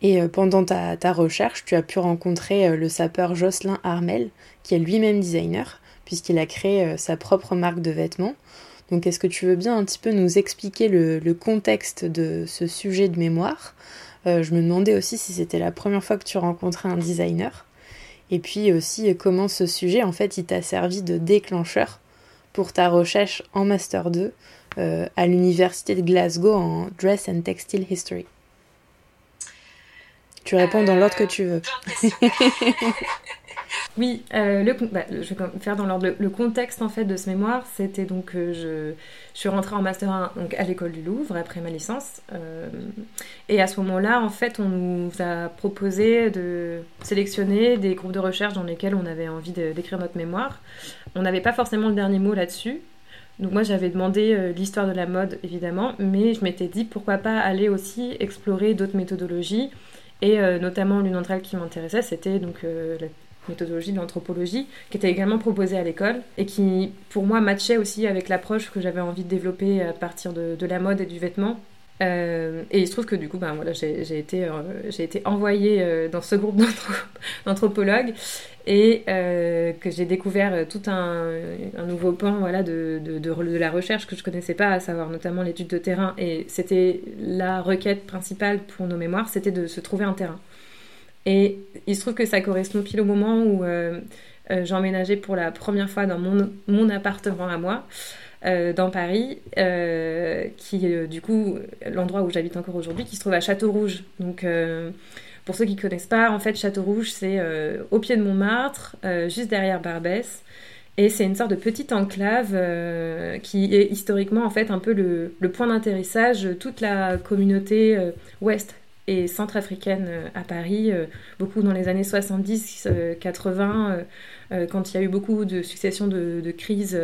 Et pendant ta, recherche, tu as pu rencontrer le sapeur Jocelyn Armel, qui est lui-même designer, puisqu'il a créé sa propre marque de vêtements. Donc est-ce que tu veux bien un petit peu nous expliquer le, le contexte de ce sujet de mémoire? Je me demandais aussi si c'était la première fois que tu rencontrais un designer. Et puis aussi comment ce sujet, en fait, il t'a servi de déclencheur pour ta recherche en Master 2 euh, à l'Université de Glasgow en Dress and Textile History. Tu réponds dans l'ordre que tu veux. Oui, euh, le, bah, je vais faire dans l'ordre. Le, contexte en fait de ce mémoire, c'était donc euh, je, suis rentrée en master 1 donc, à l'école du Louvre après ma licence. Euh, et à ce moment-là, en fait, on nous a proposé de sélectionner des groupes de recherche dans lesquels on avait envie d'écrire notre mémoire. On n'avait pas forcément le dernier mot là-dessus. Donc moi j'avais demandé l'histoire de la mode évidemment, mais je m'étais dit pourquoi pas aller aussi explorer d'autres méthodologies et notamment l'une d'entre elles qui m'intéressait c'était donc méthodologie de l'anthropologie, qui était également proposée à l'école et qui, pour moi, matchait aussi avec l'approche que j'avais envie de développer à partir de, la mode et du vêtement. Euh, et il se trouve que du coup, ben, voilà, j'ai été, euh, été envoyée euh, dans ce groupe d'anthropologues et que j'ai découvert tout un, nouveau pan voilà, de, de, de, la recherche que je connaissais pas, à savoir notamment l'étude de terrain. Et c'était la requête principale pour nos mémoires, c'était de se trouver un terrain. Et il se trouve que ça correspond pile au moment où euh, euh, j'emménageais pour la première fois dans mon, mon appartement à moi. Euh, dans Paris, qui du coup l'endroit où j'habite encore aujourd'hui, qui se trouve à Château-Rouge. Donc pour ceux qui ne connaissent pas, en fait Château-Rouge c'est au pied de Montmartre, juste derrière Barbès. Et c'est une sorte de petite enclave qui est historiquement en fait un peu le, le point d'atterrissage de toute la communauté ouest et centrafricaine euh, à Paris, euh, beaucoup dans les années 70-80, euh, quand il y a eu beaucoup de successions de, crises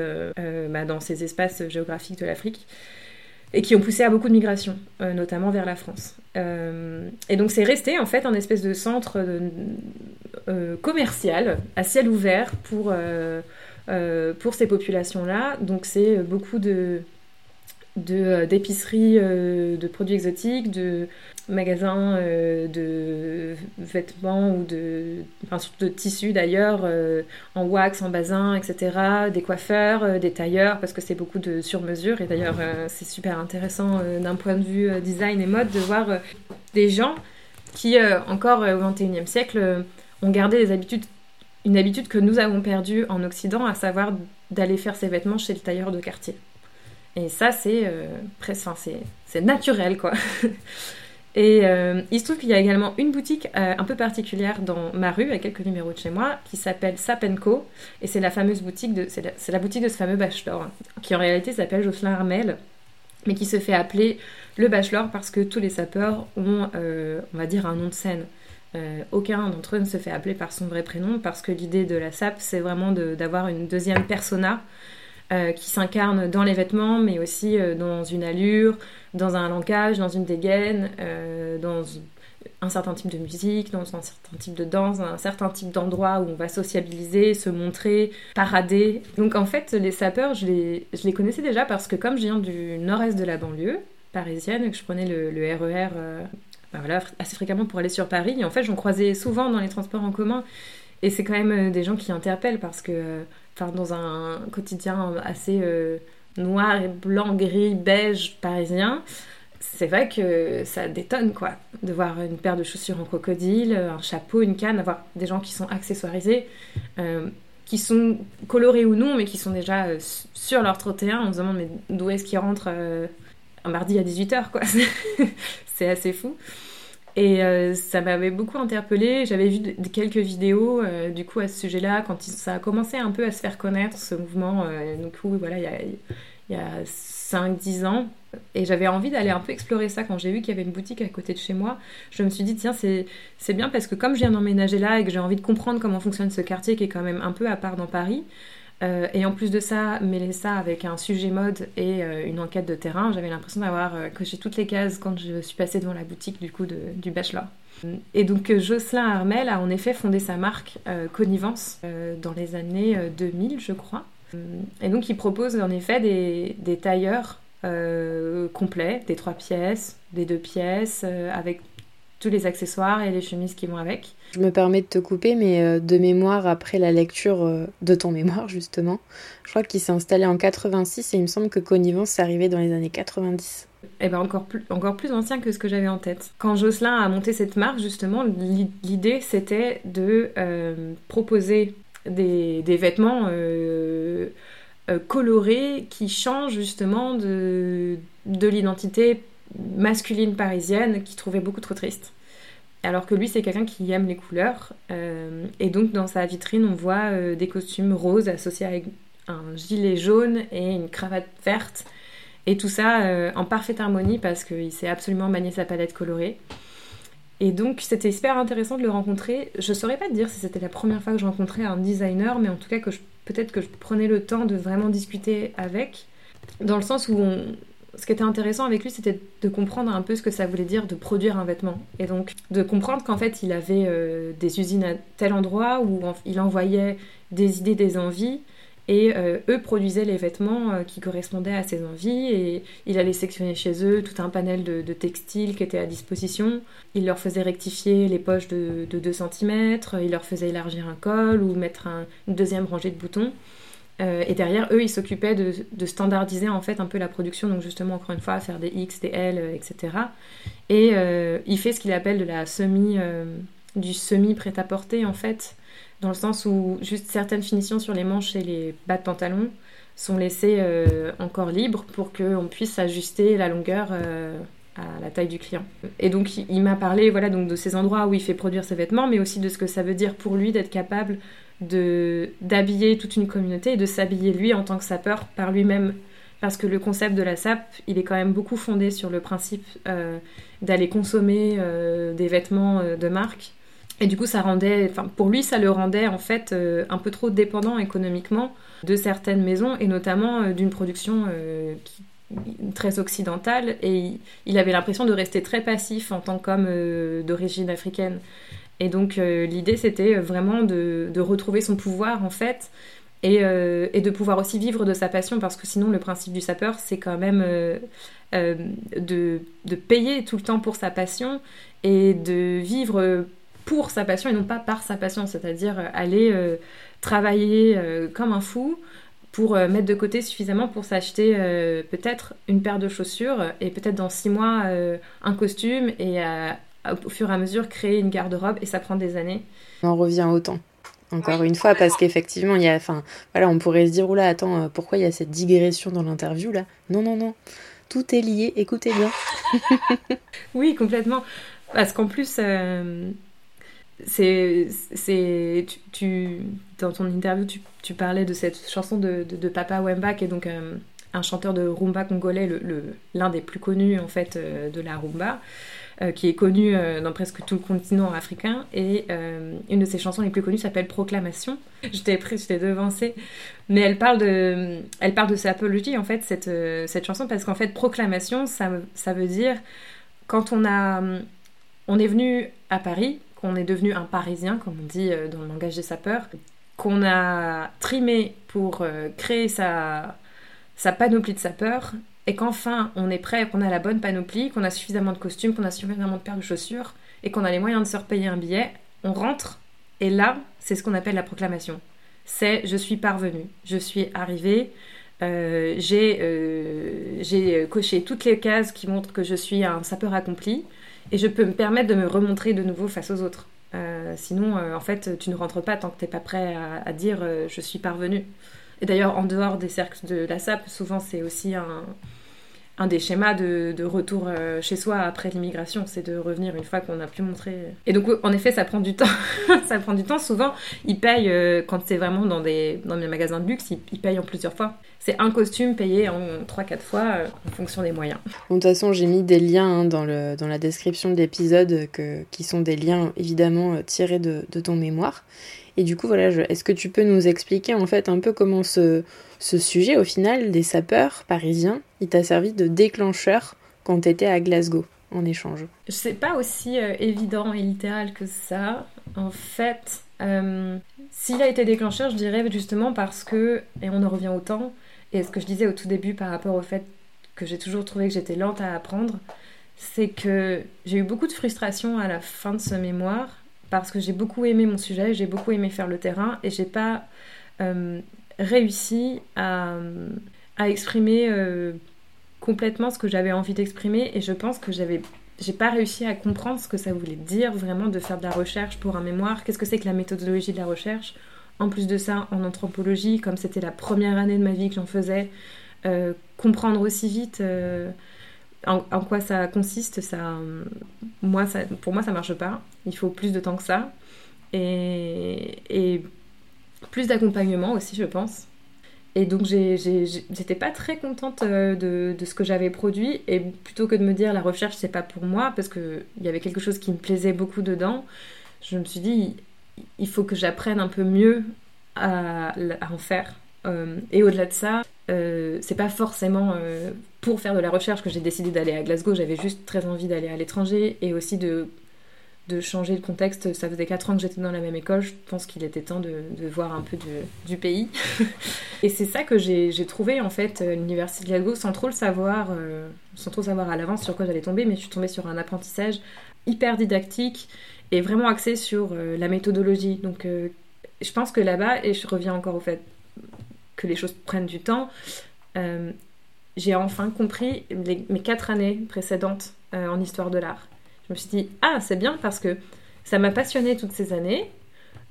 bah, dans ces espaces géographiques de l'Afrique et qui ont poussé à beaucoup de migrations, notamment vers la France. et donc c'est resté en fait un espèce de centre commercial à ciel ouvert pour, pour ces populations-là. Donc c'est beaucoup de d'épiceries de, produits exotiques, de magasins euh, de vêtements ou de, enfin, de tissus d'ailleurs, euh, en wax, en basin, etc. Des coiffeurs, euh, des tailleurs, parce que c'est beaucoup de sur-mesure. Et d'ailleurs, c'est super intéressant d'un point de vue design et mode de voir des gens qui, encore au XXIe siècle, ont gardé les habitudes, une habitude que nous avons perdue en Occident, à savoir d'aller faire ses vêtements chez le tailleur de quartier. Et ça, c'est presque, c'est naturel, quoi. Et euh, il se trouve qu'il y a également une boutique euh, un peu particulière dans ma rue, à quelques numéros de chez moi, qui s'appelle Sapenco. Et c'est la fameuse boutique de, c'est la, boutique de ce fameux bachelor, qui en réalité s'appelle Jocelyn Armel, mais qui se fait appeler le bachelor parce que tous les sapeurs ont, euh, on va dire, un nom de scène. aucun d'entre eux ne se fait appeler par son vrai prénom parce que l'idée de la SAP, c'est vraiment d'avoir une deuxième persona euh, qui s'incarne dans les vêtements, mais aussi euh, dans une allure, dans un langage, dans une dégaine, euh, dans un certain type de musique, dans un certain type de danse, dans un certain type d'endroit où on va sociabiliser, se montrer, parader. Donc en fait, les sapeurs, je les, connaissais déjà parce que comme je viens du nord-est de la banlieue parisienne, que je prenais le, RER e ben voilà, assez fréquemment pour aller sur Paris, et en fait j'en croisais souvent dans les transports en commun Et c'est quand même des gens qui interpellent parce que, enfin, dans un quotidien assez noir et blanc, gris, beige parisien, c'est vrai que ça détonne quoi, de voir une paire de chaussures en crocodile, un chapeau, une canne, avoir des gens qui sont accessoirisés, euh, qui sont colorés ou non, mais qui sont déjà euh, sur leur 31. On se demande mais d'où est-ce qu'ils rentrent euh, un mardi à 18h quoi. c'est assez fou. Et ça m'avait beaucoup interpellée. J'avais vu quelques vidéos du coup à ce sujet-là quand ça a commencé un peu à se faire connaître ce mouvement. donc voilà, il y a, il y a 5-10 ans. Et j'avais envie d'aller un peu explorer ça quand j'ai vu qu'il y avait une boutique à côté de chez moi. Je me suis dit, tiens, c'est bien parce que comme je viens d'emménager là et que j'ai envie de comprendre comment fonctionne ce quartier qui est quand même un peu à part dans Paris, euh, et en plus de ça, mêler ça avec un sujet mode et euh, une enquête de terrain, j'avais l'impression d'avoir euh, coché toutes les cases quand je suis passée devant la boutique du coup du bachelor. Et donc Jocelyn Armel a en effet fondé sa marque Connivence dans les années 2000, je crois. Et donc il propose en effet des, des tailleurs euh, complets, des trois pièces, des deux pièces, euh, avec tous les accessoires et les chemises qui vont avec. Je me permets de te couper, mais euh, de mémoire, après la lecture de ton mémoire, justement, je crois qu'il s'est installé en 86 et il me semble que Connivence s'est arrivé dans les années 90. Eh ben encore plus, encore plus ancien que ce que j'avais en tête. Quand Jocelyn a monté cette marque, justement, l'idée c'était de proposer des, des vêtements euh, coloré qui change justement de, de l'identité masculine parisienne qui trouvait beaucoup trop triste. Alors que lui, c'est quelqu'un qui aime les couleurs. Euh, et donc, dans sa vitrine, on voit euh, des costumes roses associés avec un gilet jaune et une cravate verte. Et tout ça en parfaite harmonie parce qu'il sait absolument manier sa palette colorée. Et donc, c'était super intéressant de le rencontrer. Je saurais pas te dire si c'était la première fois que je rencontrais un designer, mais en tout cas que peut-être que je prenais le temps de vraiment discuter avec, dans le sens où ce qui était intéressant avec lui, c'était de comprendre un peu ce que ça voulait dire de produire un vêtement. Et donc de comprendre qu'en fait, il avait euh, des usines à tel endroit où il envoyait des idées, des envies, et euh, eux produisaient les vêtements euh, qui correspondaient à ses envies et il allait sectionner chez eux tout un panel de, textiles qui était à disposition. Il leur faisait rectifier les poches de, 2 cm, il leur faisait élargir un col ou mettre une deuxième rangée de boutons. Euh, et derrière, eux, ils s'occupaient de, standardiser en fait un peu la production, donc justement, encore une fois, faire des X, des L, etc. Et il fait ce qu'il appelle de la semi, du semi prêt-à-porter en fait dans le sens où juste certaines finitions sur les manches et les bas de pantalon sont laissées euh, encore libres pour qu'on puisse ajuster la longueur euh, à la taille du client. Et donc il, m'a parlé voilà donc de ces endroits où il fait produire ses vêtements, mais aussi de ce que ça veut dire pour lui d'être capable d'habiller toute une communauté et de s'habiller lui en tant que sapeur par lui-même. Parce que le concept de la SAP, il est quand même beaucoup fondé sur le principe euh, d'aller consommer des vêtements de marque et du coup, ça rendait, enfin, pour lui, ça le rendait en fait euh, un peu trop dépendant économiquement de certaines maisons et notamment euh, d'une production euh, très occidentale. Et il, avait l'impression de rester très passif en tant qu'homme d'origine africaine. Et donc, l'idée, c'était vraiment de, retrouver son pouvoir en fait. Et, et, de pouvoir aussi vivre de sa passion parce que sinon le principe du sapeur c'est quand même de, payer tout le temps pour sa passion et de vivre pour sa passion et non pas par sa passion, c'est-à-dire euh, aller euh, travailler euh, comme un fou pour mettre de côté suffisamment pour s'acheter peut-être une paire de chaussures et peut-être dans six mois un costume et au fur et à mesure créer une garde-robe et ça prend des années. On revient au temps. Encore une fois, parce qu'effectivement, il y a, enfin, voilà, on pourrait se dire, oula, attends, pourquoi il y a cette digression dans l'interview là? Non, non, non, tout est lié. Écoutez bien. oui, complètement, parce qu'en plus, c'est, c'est, tu, dans ton interview, tu, tu, parlais de cette chanson de, de, Papa Wemba, qui est donc euh, un chanteur de rumba congolais, le, l'un des plus connus en fait euh, de la rumba, euh, qui est connu dans presque tout le continent africain. Et une de ses chansons les plus connues s'appelle Proclamation. Je t'ai devancé, mais elle parle de, elle parle de sa apologie en fait cette, cette chanson parce qu'en fait Proclamation, ça, ça veut dire quand on a, on est venu à Paris qu'on est devenu un Parisien, comme on dit euh, dans le langage des sapeurs, qu'on a trimé pour euh, créer sa, sa panoplie de sapeurs, et qu'enfin on est prêt, qu'on a la bonne panoplie, qu'on a suffisamment de costumes, qu'on a suffisamment de paires de chaussures, et qu'on a les moyens de se repayer un billet, on rentre Et là, c'est ce qu'on appelle la proclamation. C'est je suis parvenu, je suis arrivé, euh, euh, j'ai coché toutes les cases qui montrent que je suis un sapeur accompli et je peux me permettre de me remontrer de nouveau face aux autres. Euh, sinon, en fait, tu ne rentres pas tant que tu n'es pas prêt à, dire je suis parvenu. Et d'ailleurs, en dehors des cercles de la SAP, souvent c'est aussi un, un des schémas de, retour euh, chez soi après l'immigration, c'est de revenir une fois qu'on a pu montrer. Et donc, en effet, ça prend du temps. ça prend du temps. Souvent, ils payent, euh, quand c'est vraiment dans des, dans des magasins de luxe, ils, payent en plusieurs fois. C'est un costume payé en 3-4 fois euh, en fonction des moyens. de toute façon, j'ai mis des liens hein, dans, le, dans la description de l'épisode qui sont des liens évidemment tirés de, de ton mémoire. Et du coup, voilà, est-ce que tu peux nous expliquer en fait un peu comment ce, sujet, au final, des sapeurs parisiens, il t'a servi de déclencheur quand tu étais à Glasgow en échange? C'est pas aussi euh, évident et littéral que ça. En fait, euh, s'il a été déclencheur, je dirais justement parce que, et on en revient au temps, et ce que je disais au tout début par rapport au fait que j'ai toujours trouvé que j'étais lente à apprendre, c'est que j'ai eu beaucoup de frustration à la fin de ce mémoire parce que j'ai beaucoup aimé mon sujet, j'ai beaucoup aimé faire le terrain et j'ai pas euh, réussi à, exprimer euh, complètement ce que j'avais envie d'exprimer et je pense que j'avais j'ai pas réussi à comprendre ce que ça voulait dire vraiment de faire de la recherche pour un mémoire. Qu'est-ce que c'est que la méthodologie de la recherche? En plus de ça, en anthropologie, comme c'était la première année de ma vie que j'en faisais, euh, comprendre aussi vite en, quoi ça consiste, ça, moi, ça, pour moi, ça marche pas. Il faut plus de temps que ça. Et, plus d'accompagnement aussi, je pense. Et donc, j'étais pas très contente euh, de, ce que j'avais produit. Et plutôt que de me dire la recherche, c'est pas pour moi, parce qu'il y avait quelque chose qui me plaisait beaucoup dedans, je me suis dit, il faut que j'apprenne un peu mieux à, en faire. Euh, et au-delà de ça, euh, c'est pas forcément pour faire de la recherche que j'ai décidé d'aller à Glasgow, j'avais juste très envie d'aller à l'étranger et aussi de, de changer de contexte. Ça faisait 4 ans que j'étais dans la même école, je pense qu'il était temps de, de, voir un peu du pays. et c'est ça que j'ai trouvé en fait l'université de Glasgow sans trop le savoir, sans trop savoir à l'avance sur quoi j'allais tomber, mais je suis tombée sur un apprentissage hyper didactique et vraiment axé sur la méthodologie. Donc je pense que là-bas, et je reviens encore au fait que les choses prennent du temps, euh, j'ai enfin compris mes quatre années précédentes euh, en histoire de l'art. Je me suis dit, ah, c'est bien parce que ça m'a passionné toutes ces années.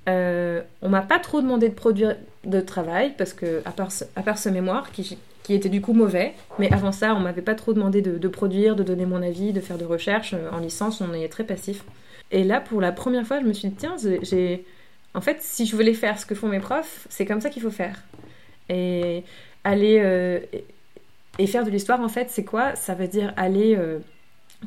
Euh, on m'a pas trop demandé de produire de travail parce que, à part ce, à part ce mémoire qui, qui, était du coup mauvais, mais avant ça, on m'avait pas trop demandé de, produire, de donner mon avis, de faire de recherche. En licence, on est très passif. Et là, pour la première fois, je me suis dit, tiens, j'ai. En fait, si je voulais faire ce que font mes profs, c'est comme ça qu'il faut faire. Et aller euh, et faire de l'histoire, en fait, c'est quoi? Ça veut dire aller euh,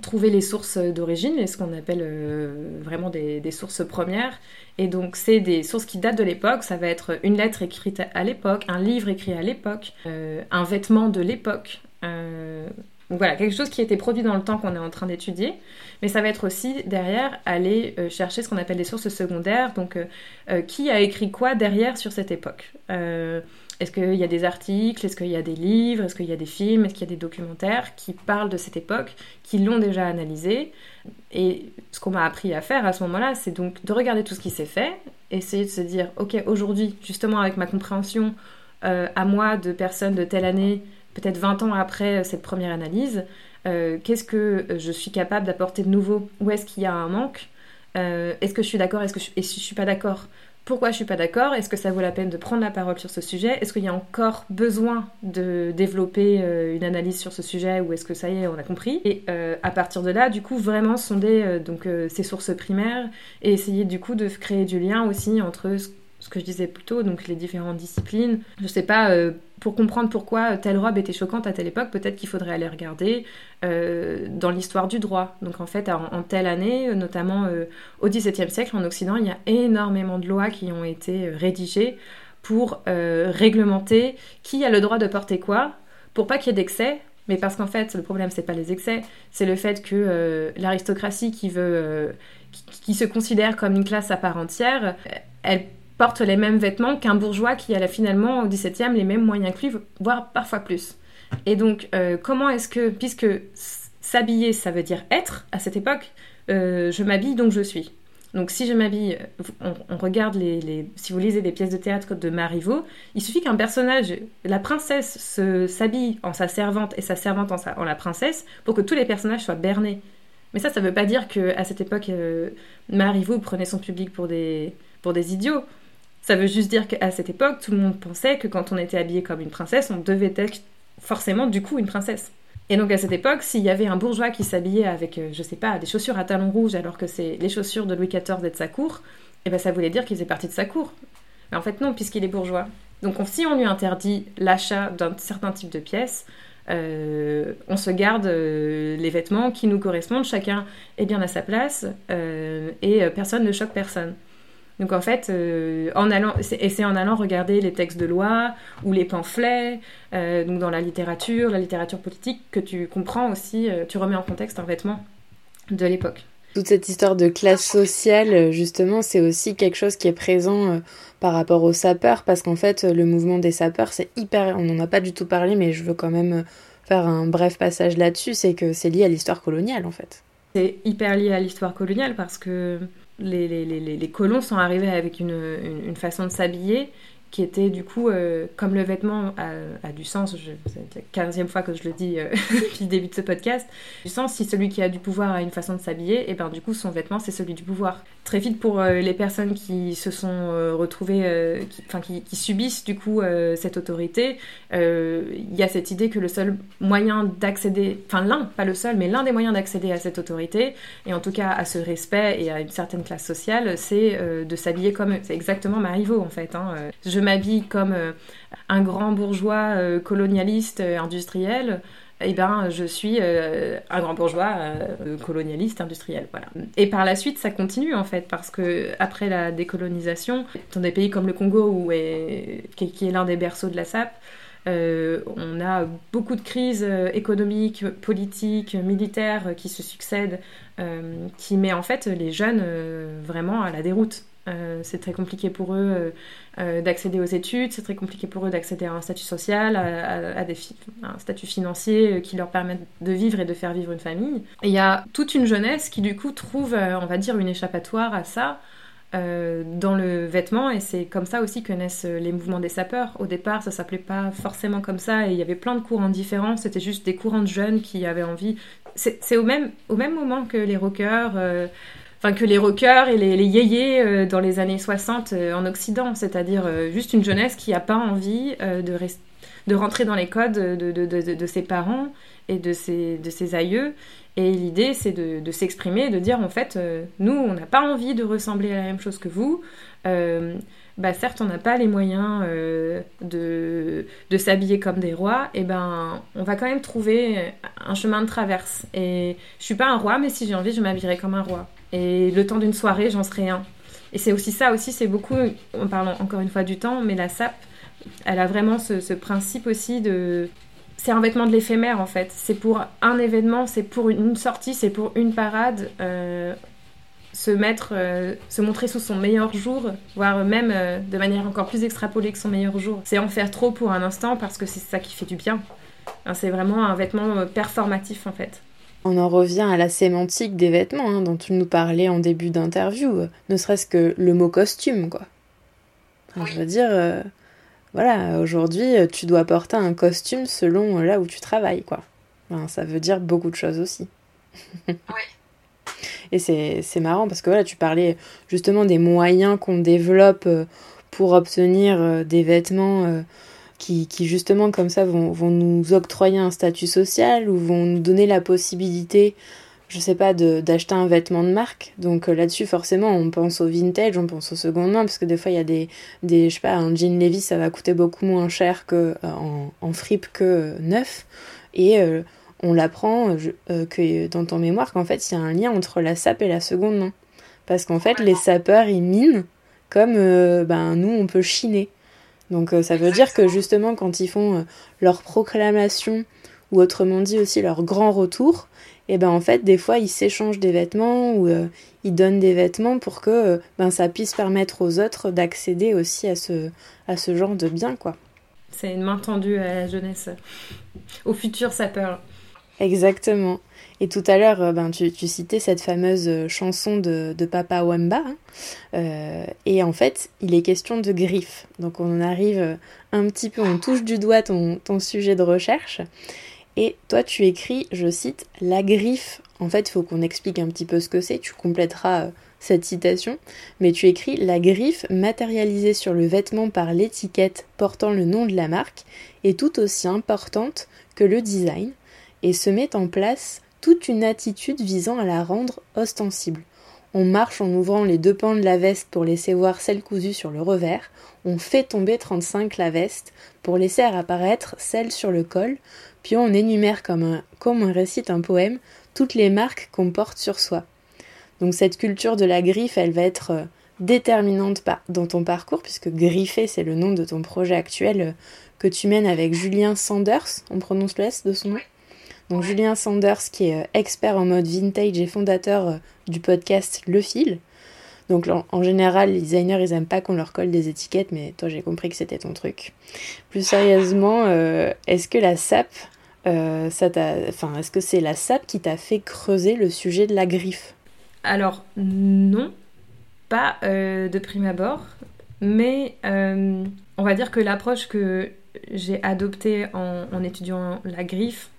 trouver les sources d'origine, ce qu'on appelle euh, vraiment des, sources premières. Et donc, c'est des sources qui datent de l'époque. Ça va être une lettre écrite à l'époque, un livre écrit à l'époque, un vêtement de l'époque. donc voilà, quelque chose qui a été produit dans le temps qu'on est en train d'étudier. Mais ça va être aussi derrière aller chercher ce qu'on appelle des sources secondaires. Donc, qui a écrit quoi derrière sur cette époque? Est-ce qu'il y a des articles? Est-ce qu'il y a des livres? Est-ce qu'il y a des films? Est-ce qu'il y a des documentaires qui parlent de cette époque, qui l'ont déjà analysé? Et ce qu'on m'a appris à faire à ce moment-là, c'est donc de regarder tout ce qui s'est fait, essayer de se dire, ok, aujourd'hui, justement avec ma compréhension euh, à moi de personnes de telle année, peut-être 20 ans après euh, cette première analyse, euh, qu'est-ce que je suis capable d'apporter de nouveau? Où est-ce qu'il y a un manque? Est-ce que je suis d'accord? Est-ce que et si je suis pas d'accord pourquoi je suis pas d'accord Est-ce que ça vaut la peine de prendre la parole sur ce sujet Est-ce qu'il y a encore besoin de développer euh, une analyse sur ce sujet ou est-ce que ça y est, on a compris. Et euh, à partir de là, du coup, vraiment sonder euh, donc ces sources primaires et essayer du coup de créer du lien aussi entre ce ce que je disais plus tôt, donc les différentes disciplines. Je sais pas, euh, pour comprendre pourquoi telle robe était choquante à telle époque, peut-être qu'il faudrait aller regarder euh, dans l'histoire du droit. Donc en fait, en, telle année, notamment euh, au XVIIe siècle en Occident, il y a énormément de lois qui ont été rédigées pour réglementer qui a le droit de porter quoi, pour pas qu'il y ait d'excès, mais parce qu'en fait, le problème, c'est pas les excès, c'est le fait que l'aristocratie qui veut, qui, se considère comme une classe à part entière, elle porte les mêmes vêtements qu'un bourgeois qui a finalement au XVIIe les mêmes moyens que lui, voire parfois plus. Et donc, euh, comment est-ce que, puisque s'habiller, ça veut dire être à cette époque, euh, je m'habille donc je suis. Donc si je m'habille, on, regarde les, Si vous lisez des pièces de théâtre de Marivaux, il suffit qu'un personnage, la princesse, s'habille en sa servante et sa servante en, sa, en la princesse pour que tous les personnages soient bernés. Mais ça, ça ne veut pas dire qu'à cette époque, euh, Marivaux prenait son public pour des, pour des idiots. Ça veut juste dire qu'à cette époque, tout le monde pensait que quand on était habillé comme une princesse, on devait être forcément du coup une princesse. Et donc à cette époque, s'il y avait un bourgeois qui s'habillait avec, euh, je sais pas, des chaussures à talons rouges alors que c'est les chaussures de Louis XIV et de sa cour, eh ben ça voulait dire qu'il faisait partie de sa cour. Mais en fait non, puisqu'il est bourgeois. Donc si on lui interdit l'achat d'un certain type de pièces, euh, on se garde euh, les vêtements qui nous correspondent, chacun est bien à sa place et personne ne choque personne. Donc en fait, euh, en allant, et c'est en allant regarder les textes de loi ou les pamphlets, euh, donc dans la littérature, la littérature politique, que tu comprends aussi, euh, tu remets en contexte un vêtement de l'époque. Toute cette histoire de classe sociale, justement, c'est aussi quelque chose qui est présent par rapport aux sapeurs, parce qu'en fait, le mouvement des sapeurs, c'est hyper... On n'en a pas du tout parlé, mais je veux quand même faire un bref passage là-dessus, c'est que c'est lié à l'histoire coloniale, en fait. C'est hyper lié à l'histoire coloniale, parce que les, les, les, colons sont arrivés avec une, une façon de s'habiller qui était du coup, euh, comme le vêtement a, du sens, c'est la 15e fois que je le dis euh, depuis le début de ce podcast, du sens, si celui qui a du pouvoir a une façon de s'habiller, et eh ben du coup son vêtement c'est celui du pouvoir. Très vite pour euh, les personnes qui se sont retrouvées, enfin qui, subissent du coup cette autorité, il y a cette idée que le seul moyen d'accéder, enfin l'un, pas le seul, mais l'un des moyens d'accéder à cette autorité, et en tout cas à ce respect et à une certaine classe sociale, c'est de s'habiller comme eux. C'est exactement Marivaux en fait. Hein. M'habille comme euh, un grand bourgeois euh, colonialiste euh, industriel, eh ben, je suis un grand bourgeois colonialiste industriel. Voilà. Et par la suite, ça continue en fait, parce que après la décolonisation, dans des pays comme le Congo, où qui est l'un des berceaux de la SAP, on a beaucoup de crises économiques, politiques, militaires qui se succèdent, qui met en fait les jeunes vraiment à la déroute. C'est très compliqué pour eux euh, d'accéder aux études, c'est très compliqué pour eux d'accéder à un statut social, à, un statut financier euh, qui leur permette de vivre et de faire vivre une famille. Et il y a toute une jeunesse qui du coup trouve, euh, on va dire, une échappatoire à ça. dans le vêtement et c'est comme ça aussi que naissent les mouvements des sapeurs. Au départ, ça s'appelait pas forcément comme ça et il y avait plein de courants différents. C'était juste des courants de jeunes qui avaient envie. C'est au même, au même moment que les rockers, enfin que les rockers et les, les yéyés euh, dans les années 60 euh, en Occident, c'est-à-dire euh, juste une jeunesse qui n'a pas envie de, de rentrer dans les codes de, de, de, ses parents et de ses, de ses aïeux. Et l'idée, c'est de, s'exprimer, de dire en fait, nous, on n'a pas envie de ressembler à la même chose que vous. bah certes, on n'a pas les moyens de, de s'habiller comme des rois, et ben on va quand même trouver un chemin de traverse. Et je suis pas un roi, mais si j'ai envie, je m'habillerai comme un roi. Et le temps d'une soirée, j'en serai un. Et c'est aussi ça aussi, c'est beaucoup, en parlant encore une fois du temps, mais la sape, elle a vraiment ce, principe aussi de... C'est un vêtement de l'éphémère en fait. C'est pour un événement, c'est pour une sortie, c'est pour une parade. Euh, se mettre, euh, se montrer sous son meilleur jour, voire même euh, de manière encore plus extrapolée que son meilleur jour. C'est en faire trop pour un instant parce que c'est ça qui fait du bien. c'est vraiment un vêtement performatif en fait. On en revient à la sémantique des vêtements hein, dont tu nous parlais en début d'interview, euh, ne serait-ce que le mot costume, quoi. Je veux dire, euh, voilà, aujourd'hui, euh, tu dois porter un costume selon là où tu travailles, quoi. ça veut dire beaucoup de choses aussi. oui. Et c'est marrant parce que voilà, tu parlais justement des moyens qu'on développe pour obtenir des vêtements qui, justement comme ça vont, vont, nous octroyer un statut social ou vont nous donner la possibilité, je sais pas, d'acheter un vêtement de marque. Donc euh, là-dessus, forcément, on pense au vintage, on pense au second main, parce que des fois, il y a des, des, je sais pas, un jean Levis, ça va coûter beaucoup moins cher que, euh, en, en fripe que euh, neuf. Et on l'apprend que dans ton mémoire qu'en fait, il y a un lien entre la sape et la seconde main. Parce qu'en fait, les sapeurs, ils minent comme ben, nous, on peut chiner. Donc euh, ça veut dire que justement quand ils font euh, leur proclamation ou autrement dit aussi leur grand retour, et eh ben en fait des fois ils s'échangent des vêtements ou euh, ils donnent des vêtements pour que ben ça puisse permettre aux autres d'accéder aussi à ce à ce genre de bien quoi. C'est une main tendue à la jeunesse, au futur sapeur. Exactement. Et tout à l'heure, euh, ben, tu, citais cette fameuse euh, chanson de, Papa Wemba. Hein. Euh, et en fait, il est question de griffes. Donc on arrive un petit peu, on touche du doigt ton, ton sujet de recherche. Et toi, tu écris, je cite, la griffe. En fait, il faut qu'on explique un petit peu ce que c'est. Tu compléteras cette citation. Mais tu écris la griffe matérialisée sur le vêtement par l'étiquette portant le nom de la marque est tout aussi importante que le design et se met en place toute une attitude visant à la rendre ostensible. On marche en ouvrant les deux pans de la veste pour laisser voir celle cousue sur le revers, on fait tomber 35 la veste pour laisser apparaître celle sur le col, puis on énumère comme, un, comme on récite un poème toutes les marques qu'on porte sur soi. Donc cette culture de la griffe, elle va être euh, déterminante dans ton parcours, puisque griffer, c'est le nom de ton projet actuel euh, que tu mènes avec Julien Sanders, on prononce le S de son nom? Donc Julien Sanders qui est euh, expert en mode vintage et fondateur euh, du podcast Le Fil. Donc en général, les designers, ils aiment pas qu'on leur colle des étiquettes, mais toi j'ai compris que c'était ton truc. Plus sérieusement, euh, est-ce que la SAP, ça enfin, est-ce que c'est la SAP qui t'a fait creuser le sujet de la griffe? Alors non, pas de prime abord, mais on va dire que l'approche que j'ai adoptée en étudiant la griffe,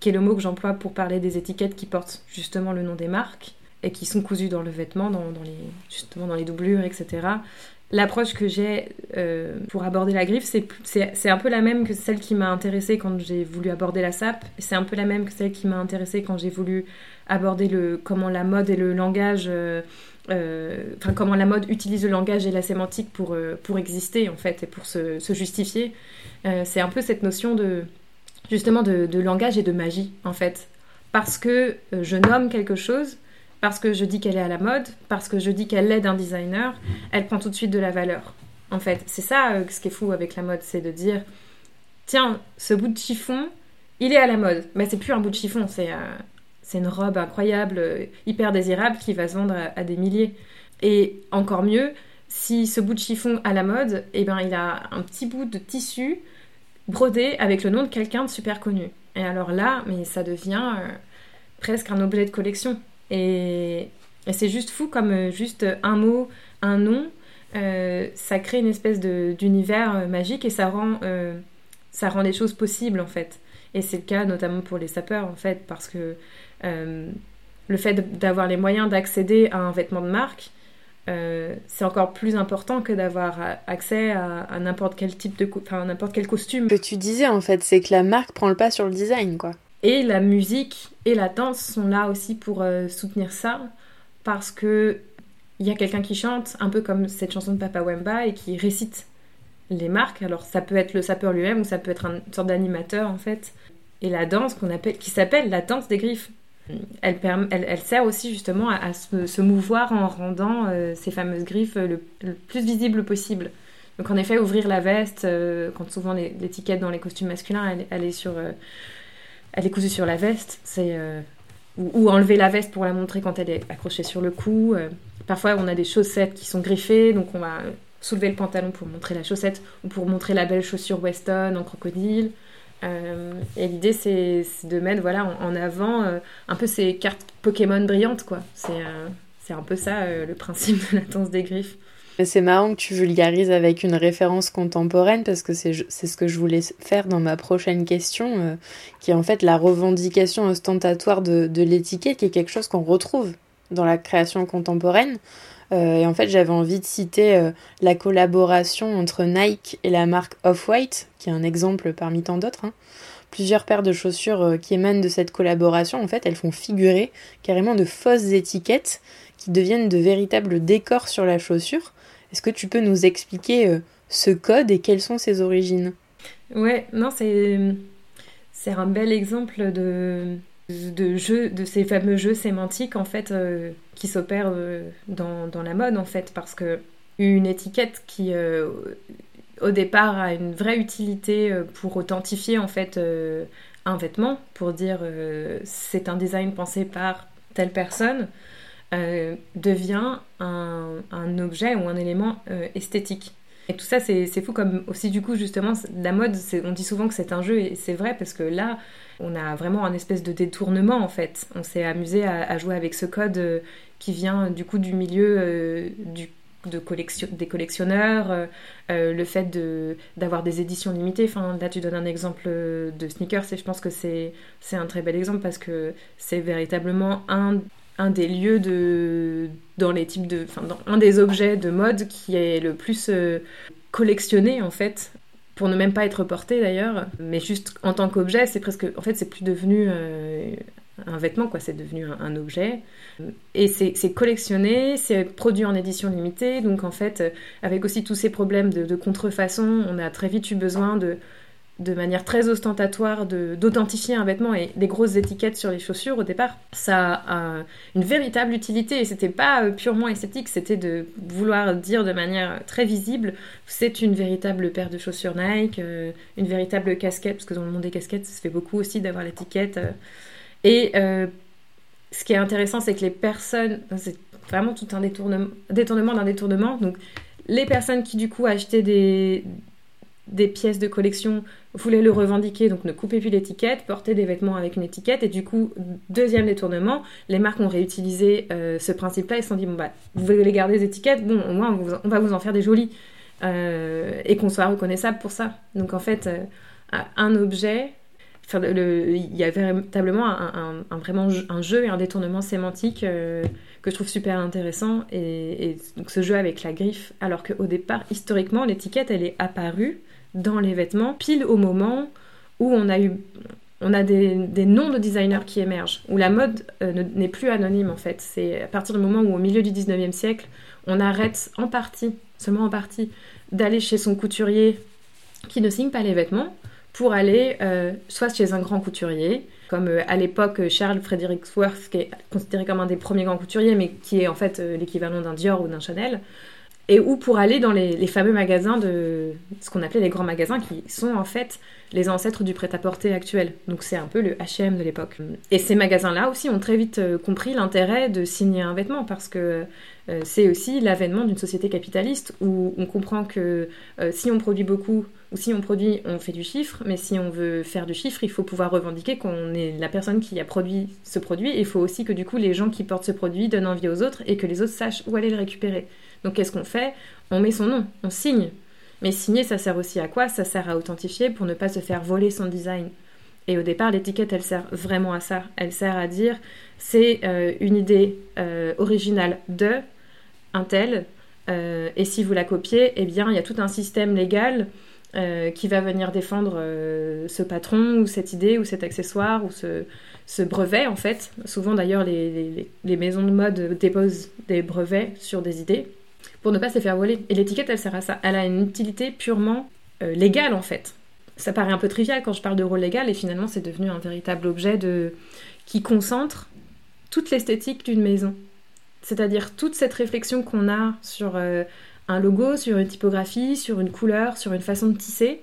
qui est le mot que j'emploie pour parler des étiquettes qui portent justement le nom des marques et qui sont cousues dans le vêtement, dans, les, justement dans les doublures, etc. L'approche que j'ai euh, pour aborder la griffe, c'est un peu la même que celle qui m'a intéressée quand j'ai voulu aborder la sape. C'est un peu la même que celle qui m'a intéressée quand j'ai voulu aborder le, comment la mode et le langage, euh, euh, comment la mode utilise le langage et la sémantique pour, pour exister en fait et pour se justifier. c'est un peu cette notion de justement de, langage et de magie, en fait. Parce que euh, je nomme quelque chose, parce que je dis qu'elle est à la mode, parce que je dis qu'elle est d'un designer, elle prend tout de suite de la valeur. En fait, c'est ça euh, ce qui est fou avec la mode, c'est de dire tiens, ce bout de chiffon, il est à la mode. Mais c'est plus un bout de chiffon, c'est euh, une robe incroyable, hyper désirable qui va se vendre à, des milliers. Et encore mieux, si ce bout de chiffon à la mode, eh ben, il a un petit bout de tissu brodé avec le nom de quelqu'un de super connu. Et alors là, mais ça devient euh, presque un objet de collection. Et, c'est juste fou comme euh, juste un mot, un nom, euh, ça crée une espèce d'univers magique et ça rend, ça rend des choses possibles en fait. Et c'est le cas notamment pour les sapeurs en fait, parce que le fait d'avoir les moyens d'accéder à un vêtement de marque, euh, c'est encore plus important que d'avoir accès à, n'importe quel type de enfin, n'importe quel costume. Ce que tu disais en fait, c'est que la marque prend le pas sur le design quoi. Et la musique et la danse sont là aussi pour euh, soutenir ça parce que il y a quelqu'un qui chante un peu comme cette chanson de Papa Wemba et qui récite les marques. Alors ça peut être le sapeur lui-même ou ça peut être une sorte d'animateur en fait. Et la danse qu'on appelle qui s'appelle la danse des griffes elle, sert aussi justement à, se, mouvoir en rendant euh, ces fameuses griffes le, plus visibles possible. Donc en effet, ouvrir la veste, euh, quand souvent l'étiquette dans les costumes masculins, elle, est sur, euh, elle est cousue sur la veste, ou, enlever la veste pour la montrer quand elle est accrochée sur le cou. parfois, on a des chaussettes qui sont griffées, donc on va soulever le pantalon pour montrer la chaussette ou pour montrer la belle chaussure Weston en crocodile. Euh, et l'idée, c'est de mettre voilà, en, avant euh, un peu ces cartes Pokémon brillantes. C'est euh, un peu ça le principe de la danse des griffes. C'est marrant que tu vulgarises avec une référence contemporaine parce que c'est ce que je voulais faire dans ma prochaine question, qui est en fait la revendication ostentatoire de l'étiquette, qui est quelque chose qu'on retrouve dans la création contemporaine. Euh, et en fait, j'avais envie de citer euh, la collaboration entre Nike et la marque Off-White, qui est un exemple parmi tant d'autres. Hein. Plusieurs paires de chaussures euh, qui émanent de cette collaboration, en fait, elles font figurer carrément de fausses étiquettes qui deviennent de véritables décors sur la chaussure. Est-ce que tu peux nous expliquer ce code et quelles sont ses origines? Ouais, non, c'est c'est un bel exemple de de de ces fameux jeux sémantiques en fait euh, qui s'opèrent euh, dans, dans, la mode en fait parce que une étiquette qui euh, au départ a une vraie utilité pour authentifier en fait un vêtement pour dire c'est un design pensé par telle personne devient un, objet ou un élément esthétique Et tout ça, c'est fou comme aussi du coup justement la mode, on dit souvent que c'est un jeu et c'est vrai parce que là, on a vraiment un espèce de détournement en fait. On s'est amusé à, jouer avec ce code euh, qui vient du coup du milieu euh, de collection, des collectionneurs, euh, le fait d'avoir des éditions limitées. Enfin, là, tu donnes un exemple de sneakers et je pense que c'est un très bel exemple parce que c'est véritablement un, un des lieux de, dans les types de, enfin, dans un des objets de mode qui est le plus collectionné en fait pour ne même pas être porté d'ailleurs, mais juste en tant qu'objet, c'est presque, en fait, c'est plus devenu euh, un vêtement, quoi, c'est devenu un, objet. Et c'est collectionné, c'est produit en édition limitée, donc en fait, avec aussi tous ces problèmes de contrefaçon, on a très vite eu besoin de de manière très ostentatoire d'authentifier un vêtement et des grosses étiquettes sur les chaussures au départ, ça a une véritable utilité et c'était pas euh, purement esthétique, c'était de vouloir dire de manière très visible c'est une véritable paire de chaussures Nike, euh, une véritable casquette, parce que dans le monde des casquettes, ça se fait beaucoup aussi d'avoir l'étiquette. Euh. et ce qui est intéressant, c'est que les personnes, c'est vraiment tout un détournement, détournement d'un détournement, donc les personnes qui du coup achetaient des, des pièces de collection voulaient le revendiquer, donc ne couper plus l'étiquette, porter des vêtements avec une étiquette, et du coup, deuxième détournement, les marques ont réutilisé euh, ce principe-là et se sont dit, bon bah, vous voulez garder les étiquettes, bon, au moins on, va vous en faire des jolies, euh, et qu'on soit reconnaissable pour ça. Donc en fait, euh, un objet, il y a véritablement un, vraiment un jeu et un détournement sémantique que je trouve super intéressant, et, et donc ce jeu avec la griffe, alors qu'au départ, historiquement, l'étiquette, elle est apparue dans les vêtements, pile au moment où on a eu on a des, noms de designers qui émergent, où la mode euh, n'est plus anonyme en fait. C'est à partir du moment où au milieu du 19e siècle, on arrête en partie, seulement en partie, d'aller chez son couturier qui ne signe pas les vêtements, pour aller euh, soit chez un grand couturier, comme euh, à l'époque Charles Frederick Worth, qui est considéré comme un des premiers grands couturiers, mais qui est en fait l'équivalent d'un Dior ou d'un Chanel, et ou pour aller dans les, fameux magasins de ce qu'on appelait les grands magasins qui sont en fait les ancêtres du prêt-à-porter actuel. Donc c'est un peu le H&M de l'époque. Et ces magasins-là aussi ont très vite euh, compris l'intérêt de signer un vêtement parce que euh, c'est aussi l'avènement d'une société capitaliste où on comprend que euh, si on produit beaucoup ou si on produit, on fait du chiffre, mais si on veut faire du chiffre, il faut pouvoir revendiquer qu'on est la personne qui a produit ce produit. Il faut aussi que du coup les gens qui portent ce produit donnent envie aux autres et que les autres sachent où aller le récupérer. Donc qu'est-ce qu'on fait? On met son nom, on signe. Mais signer, ça sert aussi à quoi? Ça sert à authentifier pour ne pas se faire voler son design. Et au départ, l'étiquette, elle sert vraiment à ça. Elle sert à dire, c'est euh, une idée euh, originale de un tel, euh, et si vous la copiez, eh bien, il y a tout un système légal qui va venir défendre ce patron ou cette idée ou cet accessoire ou ce, brevet en fait. Souvent d'ailleurs les, maisons de mode déposent des brevets sur des idées pour ne pas se faire voler. Et l'étiquette, elle sert à ça. Elle a une utilité purement euh, légale, en fait. Ça paraît un peu trivial quand je parle de rôle légal, et finalement, c'est devenu un véritable objet de... qui concentre toute l'esthétique d'une maison. C'est-à-dire toute cette réflexion qu'on a sur euh, un logo, sur une typographie, sur une couleur, sur une façon de tisser,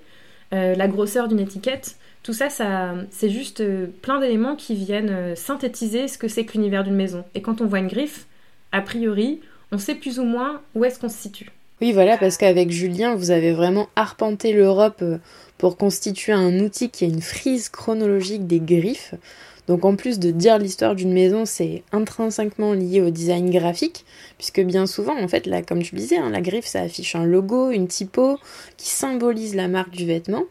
euh, la grosseur d'une étiquette. Tout ça, ça c'est juste plein d'éléments qui viennent synthétiser ce que c'est que l'univers d'une maison. Et quand on voit une griffe, a priori, on sait plus ou moins où est-ce qu'on se situe. Oui, voilà, parce qu'avec Julien, vous avez vraiment arpenté l'Europe euh, pour constituer un outil qui a une frise chronologique des griffes. Donc en plus de dire l'histoire d'une maison, c'est intrinsèquement lié au design graphique, puisque bien souvent, en fait, là, comme tu disais, hein, la griffe, ça affiche un logo, une typo qui symbolise la marque du vêtement.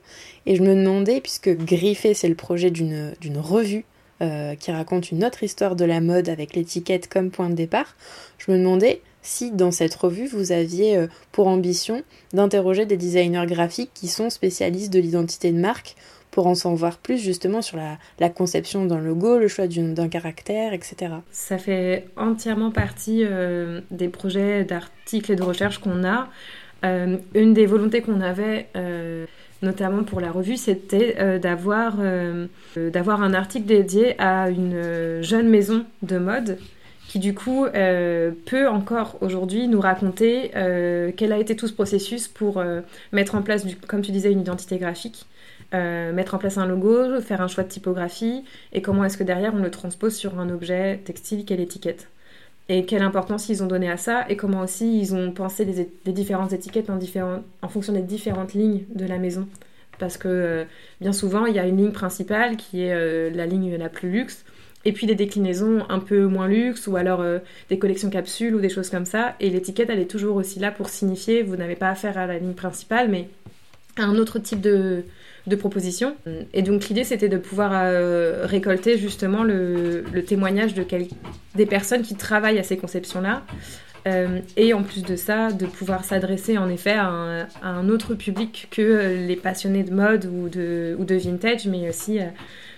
Et je me demandais, puisque griffer, c'est le projet d'une revue euh, qui raconte une autre histoire de la mode avec l'étiquette comme point de départ, je me demandais si dans cette revue vous aviez euh, pour ambition d'interroger des designers graphiques qui sont spécialistes de l'identité de marque pour en savoir plus justement sur la, conception d'un logo, le choix d'un caractère, etc. Ça fait entièrement partie euh, des projets d'articles et de recherche qu'on a. Euh, une des volontés qu'on avait, notamment pour la revue, c'était d'avoir un article dédié à une jeune maison de mode qui du coup euh, peut encore aujourd'hui nous raconter euh, quel a été tout ce processus pour euh, mettre en place, comme tu disais, une identité graphique, mettre en place un logo, faire un choix de typographie, et comment est-ce que derrière on le transpose sur un objet textile qu'est l'étiquette. et quelle importance ils ont donné à ça et comment aussi ils ont pensé les, différentes étiquettes en, en fonction des différentes lignes de la maison. Parce que bien souvent, il y a une ligne principale qui est la ligne la plus luxe, et puis des déclinaisons un peu moins luxe, ou alors euh, des collections capsules ou des choses comme ça. Et l'étiquette, elle est toujours aussi là pour signifier, vous n'avez pas affaire à la ligne principale, mais à un autre type de, de propositions. Et donc l'idée c'était de pouvoir euh, récolter justement le, témoignage de des personnes qui travaillent à ces conceptions-là. Euh, et en plus de ça, de pouvoir s'adresser en effet à un, autre public que les passionnés de mode ou de, ou de vintage, mais aussi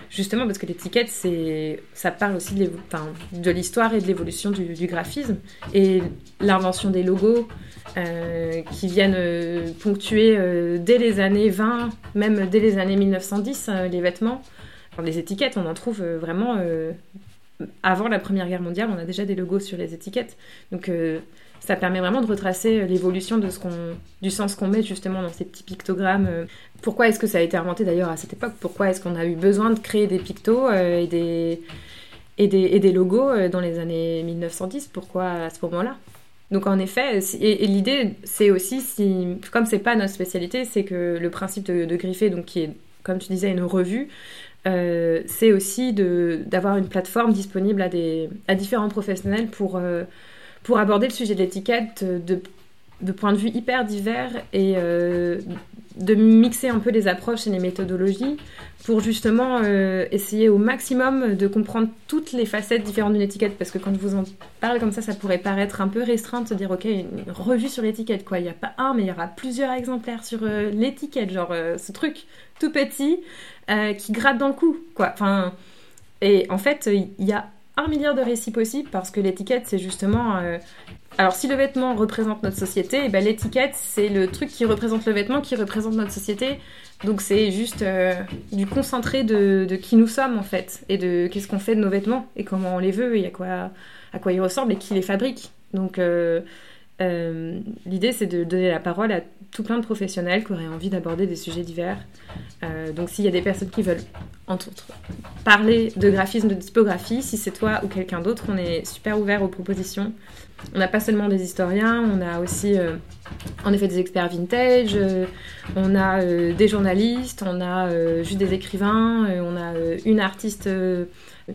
justement parce que l'étiquette, c'est, ça parle aussi de l'histoire et de l'évolution du, graphisme. Et l'invention des logos, euh, qui viennent euh, ponctuer euh, dès les années 20, même dès les années 1910, les vêtements. les étiquettes, on en trouve vraiment avant la Première Guerre mondiale, on a déjà des logos sur les étiquettes. Donc ça permet vraiment de retracer l'évolution de ce qu'on, du sens qu'on met justement dans ces petits pictogrammes. Pourquoi est-ce que ça a été inventé d'ailleurs à cette époque? Pourquoi est-ce qu'on a eu besoin de créer des pictos et, des, et, des, et des logos dans les années 1910 Pourquoi à ce moment-là? Donc en effet, et, l'idée, c'est aussi, si, comme c'est pas notre spécialité, c'est que le principe de, griffer, donc qui est, comme tu disais, une revue, euh, c'est aussi d'avoir une plateforme disponible à, des, à différents professionnels pour, euh, pour aborder le sujet de l'étiquette de, de points de vue hyper divers et euh, de mixer un peu les approches et les méthodologies pour justement euh, essayer au maximum de comprendre toutes les facettes différentes d'une étiquette. Parce que quand vous en parle comme ça ça pourrait paraître un peu restreint de se dire ok une revue sur l'étiquette quoi. Il n'y a pas un mais il y aura plusieurs exemplaires sur euh, l'étiquette. Genre euh, ce truc tout petit qui gratte dans le cou quoi. Enfin et en fait il y a un milliard de récits possibles parce que l'étiquette c'est justement alors, si le vêtement représente notre société, eh ben, l'étiquette, c'est le truc qui représente le vêtement, qui représente notre société. Donc, c'est juste euh, du concentré de, qui nous sommes, en fait, et de qu'est-ce qu'on fait de nos vêtements, et comment on les veut, et à quoi, à quoi ils ressemblent, et qui les fabrique. Donc, euh, euh, l'idée, c'est de donner la parole à tout plein de professionnels qui auraient envie d'aborder des sujets divers. donc, s'il y a des personnes qui veulent, entre autres, parler de graphisme, de typographie, si c'est toi ou quelqu'un d'autre, on est super ouvert aux propositions. On n'a pas seulement des historiens, on a aussi euh, en effet des experts vintage, euh, on a euh, des journalistes, on a juste des écrivains, on a une artiste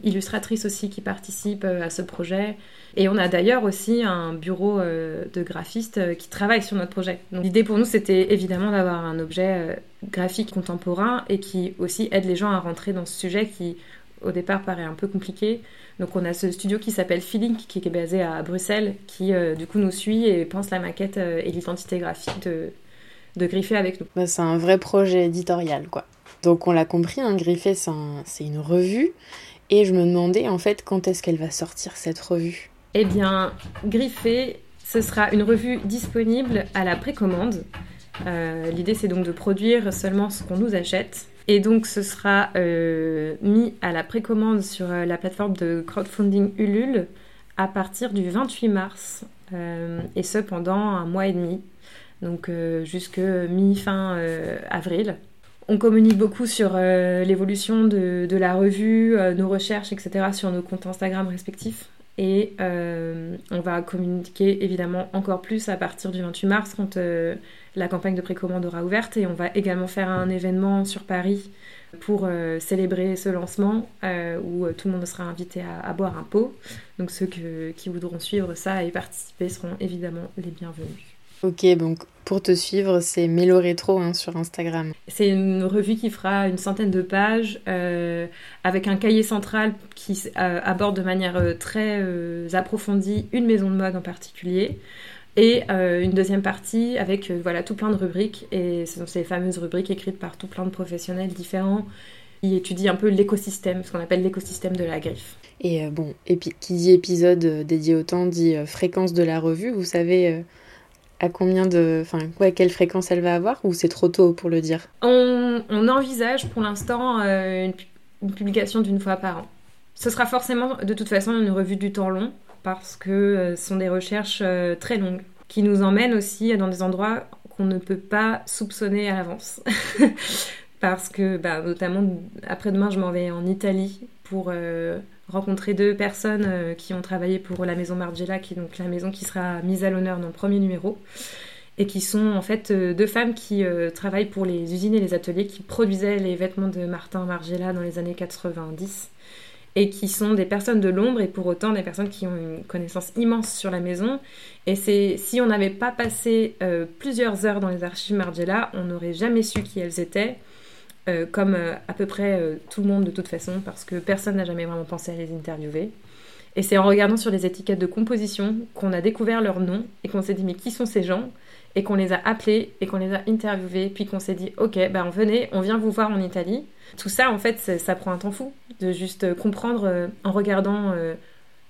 illustratrice aussi qui participe à ce projet. Et on a d'ailleurs aussi un bureau de graphistes qui travaille sur notre projet. l'idée pour nous, c'était évidemment d'avoir un objet graphique contemporain et qui aussi aide les gens à rentrer dans ce sujet qui au départ paraît un peu compliqué. Donc on a ce studio qui s'appelle Feeling, qui est basé à Bruxelles, qui euh, du coup nous suit et pense la maquette euh, et l'identité graphique de, de Griffé avec nous. Bah, c'est un vrai projet éditorial, quoi. Donc on l'a compris, hein, Griffé c'est une revue, et je me demandais en fait quand est-ce qu'elle va sortir cette revue? Eh bien, Griffé, ce sera une revue disponible à la précommande. Euh, l'idée c'est donc de produire seulement ce qu'on nous achète et donc, ce sera euh, mis à la précommande sur euh, la plateforme de crowdfunding Ulule à partir du 28 mars, et ce pendant un mois et demi, donc jusque mi-fin avril. On communique beaucoup sur l'évolution de, la revue, nos recherches, etc. sur nos comptes Instagram respectifs. Et on va communiquer évidemment encore plus à partir du 28 mars quand la campagne de précommande aura ouverte et on va également faire un événement sur Paris pour euh, célébrer ce lancement euh, où euh, tout le monde sera invité à, boire un pot. Donc ceux qui voudront suivre ça et participer seront évidemment les bienvenus. Ok, donc pour te suivre, c'est Mélo Rétro hein, sur Instagram. C'est une revue qui fera une centaine de pages avec un cahier central qui aborde de manière très approfondie une maison de mode en particulier et euh, une deuxième partie avec euh, voilà tout plein de rubriques et ce sont ces fameuses rubriques écrites par tout plein de professionnels différents qui étudient un peu l'écosystème, ce qu'on appelle l'écosystème de la griffe. Et euh, bon, qui dit épisode dédié au temps dit fréquence de la revue. Vous savez à combien de, enfin quelle fréquence elle va avoir ou c'est trop tôt pour le dire? On, envisage pour l'instant une, une publication d'une fois par an. Ce sera forcément de toute façon une revue du temps long parce que euh, ce sont des recherches euh, très longues qui nous emmènent aussi dans des endroits qu'on ne peut pas soupçonner à l'avance. parce que bah, notamment après-demain je m'en vais en Italie pour euh, rencontrer deux personnes euh, qui ont travaillé pour la maison Margiela, qui est donc la maison qui sera mise à l'honneur dans le premier numéro, et qui sont en fait euh, deux femmes qui travaillent pour les usines et les ateliers qui produisaient les vêtements de Martin Margiela dans les années 90 et qui sont des personnes de l'ombre et pour autant des personnes qui ont une connaissance immense sur la maison. Et c'est si on n'avait pas passé plusieurs heures dans les archives Margiela, on n'aurait jamais su qui elles étaient. Euh, comme euh, à peu près euh, tout le monde de toute façon, parce que personne n'a jamais vraiment pensé à les interviewer. Et c'est en regardant sur les étiquettes de composition qu'on a découvert leur nom et qu'on s'est dit mais qui sont ces gens? Et qu'on les a appelés et qu'on les a interviewés puis qu'on s'est dit ok ben venez on vient vous voir en Italie. Tout ça en fait ça prend un temps fou de juste comprendre en regardant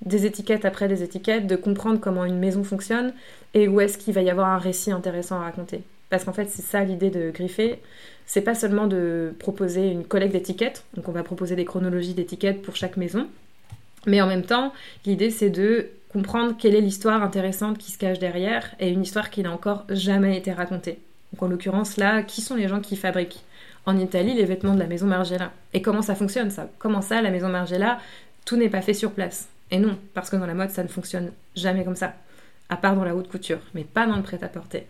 des étiquettes après des étiquettes de comprendre comment une maison fonctionne et où est-ce qu'il va y avoir un récit intéressant à raconter parce qu'en fait c'est ça l'idée de griffer. C'est pas seulement de proposer une collecte d'étiquettes, donc on va proposer des chronologies d'étiquettes pour chaque maison, mais en même temps, l'idée c'est de comprendre quelle est l'histoire intéressante qui se cache derrière et une histoire qui n'a encore jamais été racontée. Donc en l'occurrence là, qui sont les gens qui fabriquent en Italie les vêtements de la maison Margiela? Et comment ça fonctionne ça? Comment ça, la maison Margiela, tout n'est pas fait sur place? Et non, parce que dans la mode, ça ne fonctionne jamais comme ça, à part dans la haute couture, mais pas dans le prêt-à-porter.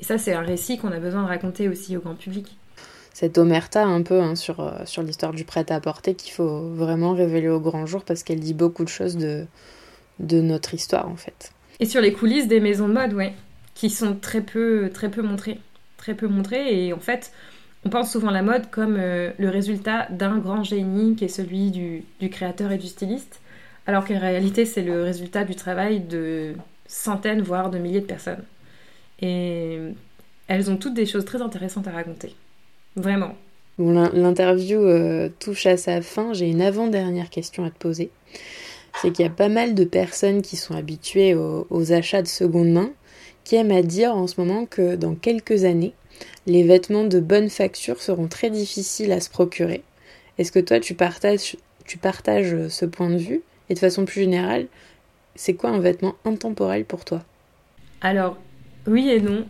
Et ça, c'est un récit qu'on a besoin de raconter aussi au grand public cette omerta un peu hein, sur, euh, sur l'histoire du prêt-à-porter qu'il faut vraiment révéler au grand jour parce qu'elle dit beaucoup de choses de, de notre histoire en fait. Et sur les coulisses des maisons de mode, ouais, qui sont très peu, très peu montrées. Très peu montrées et en fait, on pense souvent la mode comme euh, le résultat d'un grand génie qui est celui du, du créateur et du styliste, alors qu'en réalité, c'est le résultat du travail de centaines, voire de milliers de personnes. Et elles ont toutes des choses très intéressantes à raconter. Vraiment. L'interview euh, touche à sa fin. J'ai une avant-dernière question à te poser. C'est qu'il y a pas mal de personnes qui sont habituées aux, achats de seconde main qui aiment à dire en ce moment que dans quelques années, les vêtements de bonne facture seront très difficiles à se procurer. Est-ce que toi, tu partages, tu partages ce point de vue? Et de façon plus générale, c'est quoi un vêtement intemporel pour toi? Alors, oui et non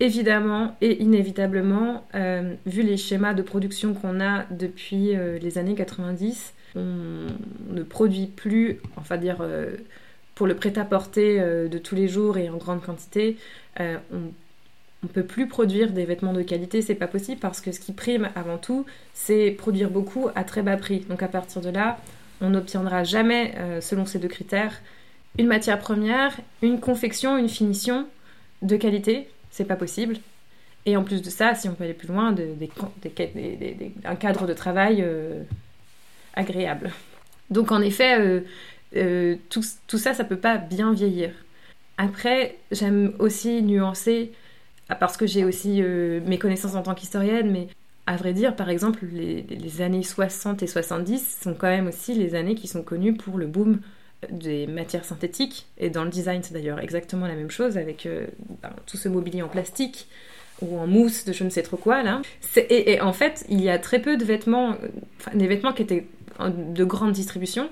évidemment et inévitablement, euh, vu les schémas de production qu'on a depuis euh, les années 90, on ne produit plus, enfin dire euh, pour le prêt-à-porter de tous les jours et en grande quantité, on ne peut plus produire des vêtements de qualité, c'est pas possible parce que ce qui prime avant tout, c'est produire beaucoup à très bas prix. Donc à partir de là, on n'obtiendra jamais, selon ces deux critères, une matière première, une confection, une finition de qualité, c'est pas possible. Et en plus de ça, si on peut aller plus loin, un cadre de travail euh, agréable. Donc en effet, euh, euh, tout, ça, ça peut pas bien vieillir. Après, j'aime aussi nuancer, ah, parce que j'ai aussi mes connaissances en tant qu'historienne, mais à vrai dire, par exemple, les, années 60 et 70 sont quand même aussi les années qui sont connues pour le boom des matières synthétiques. Et dans le design, c'est d'ailleurs exactement la même chose avec euh, ben, tout ce mobilier en plastique ou en mousse de je ne sais trop quoi là. Et, en fait, il y a très peu de vêtements, des vêtements qui étaient de grande distribution.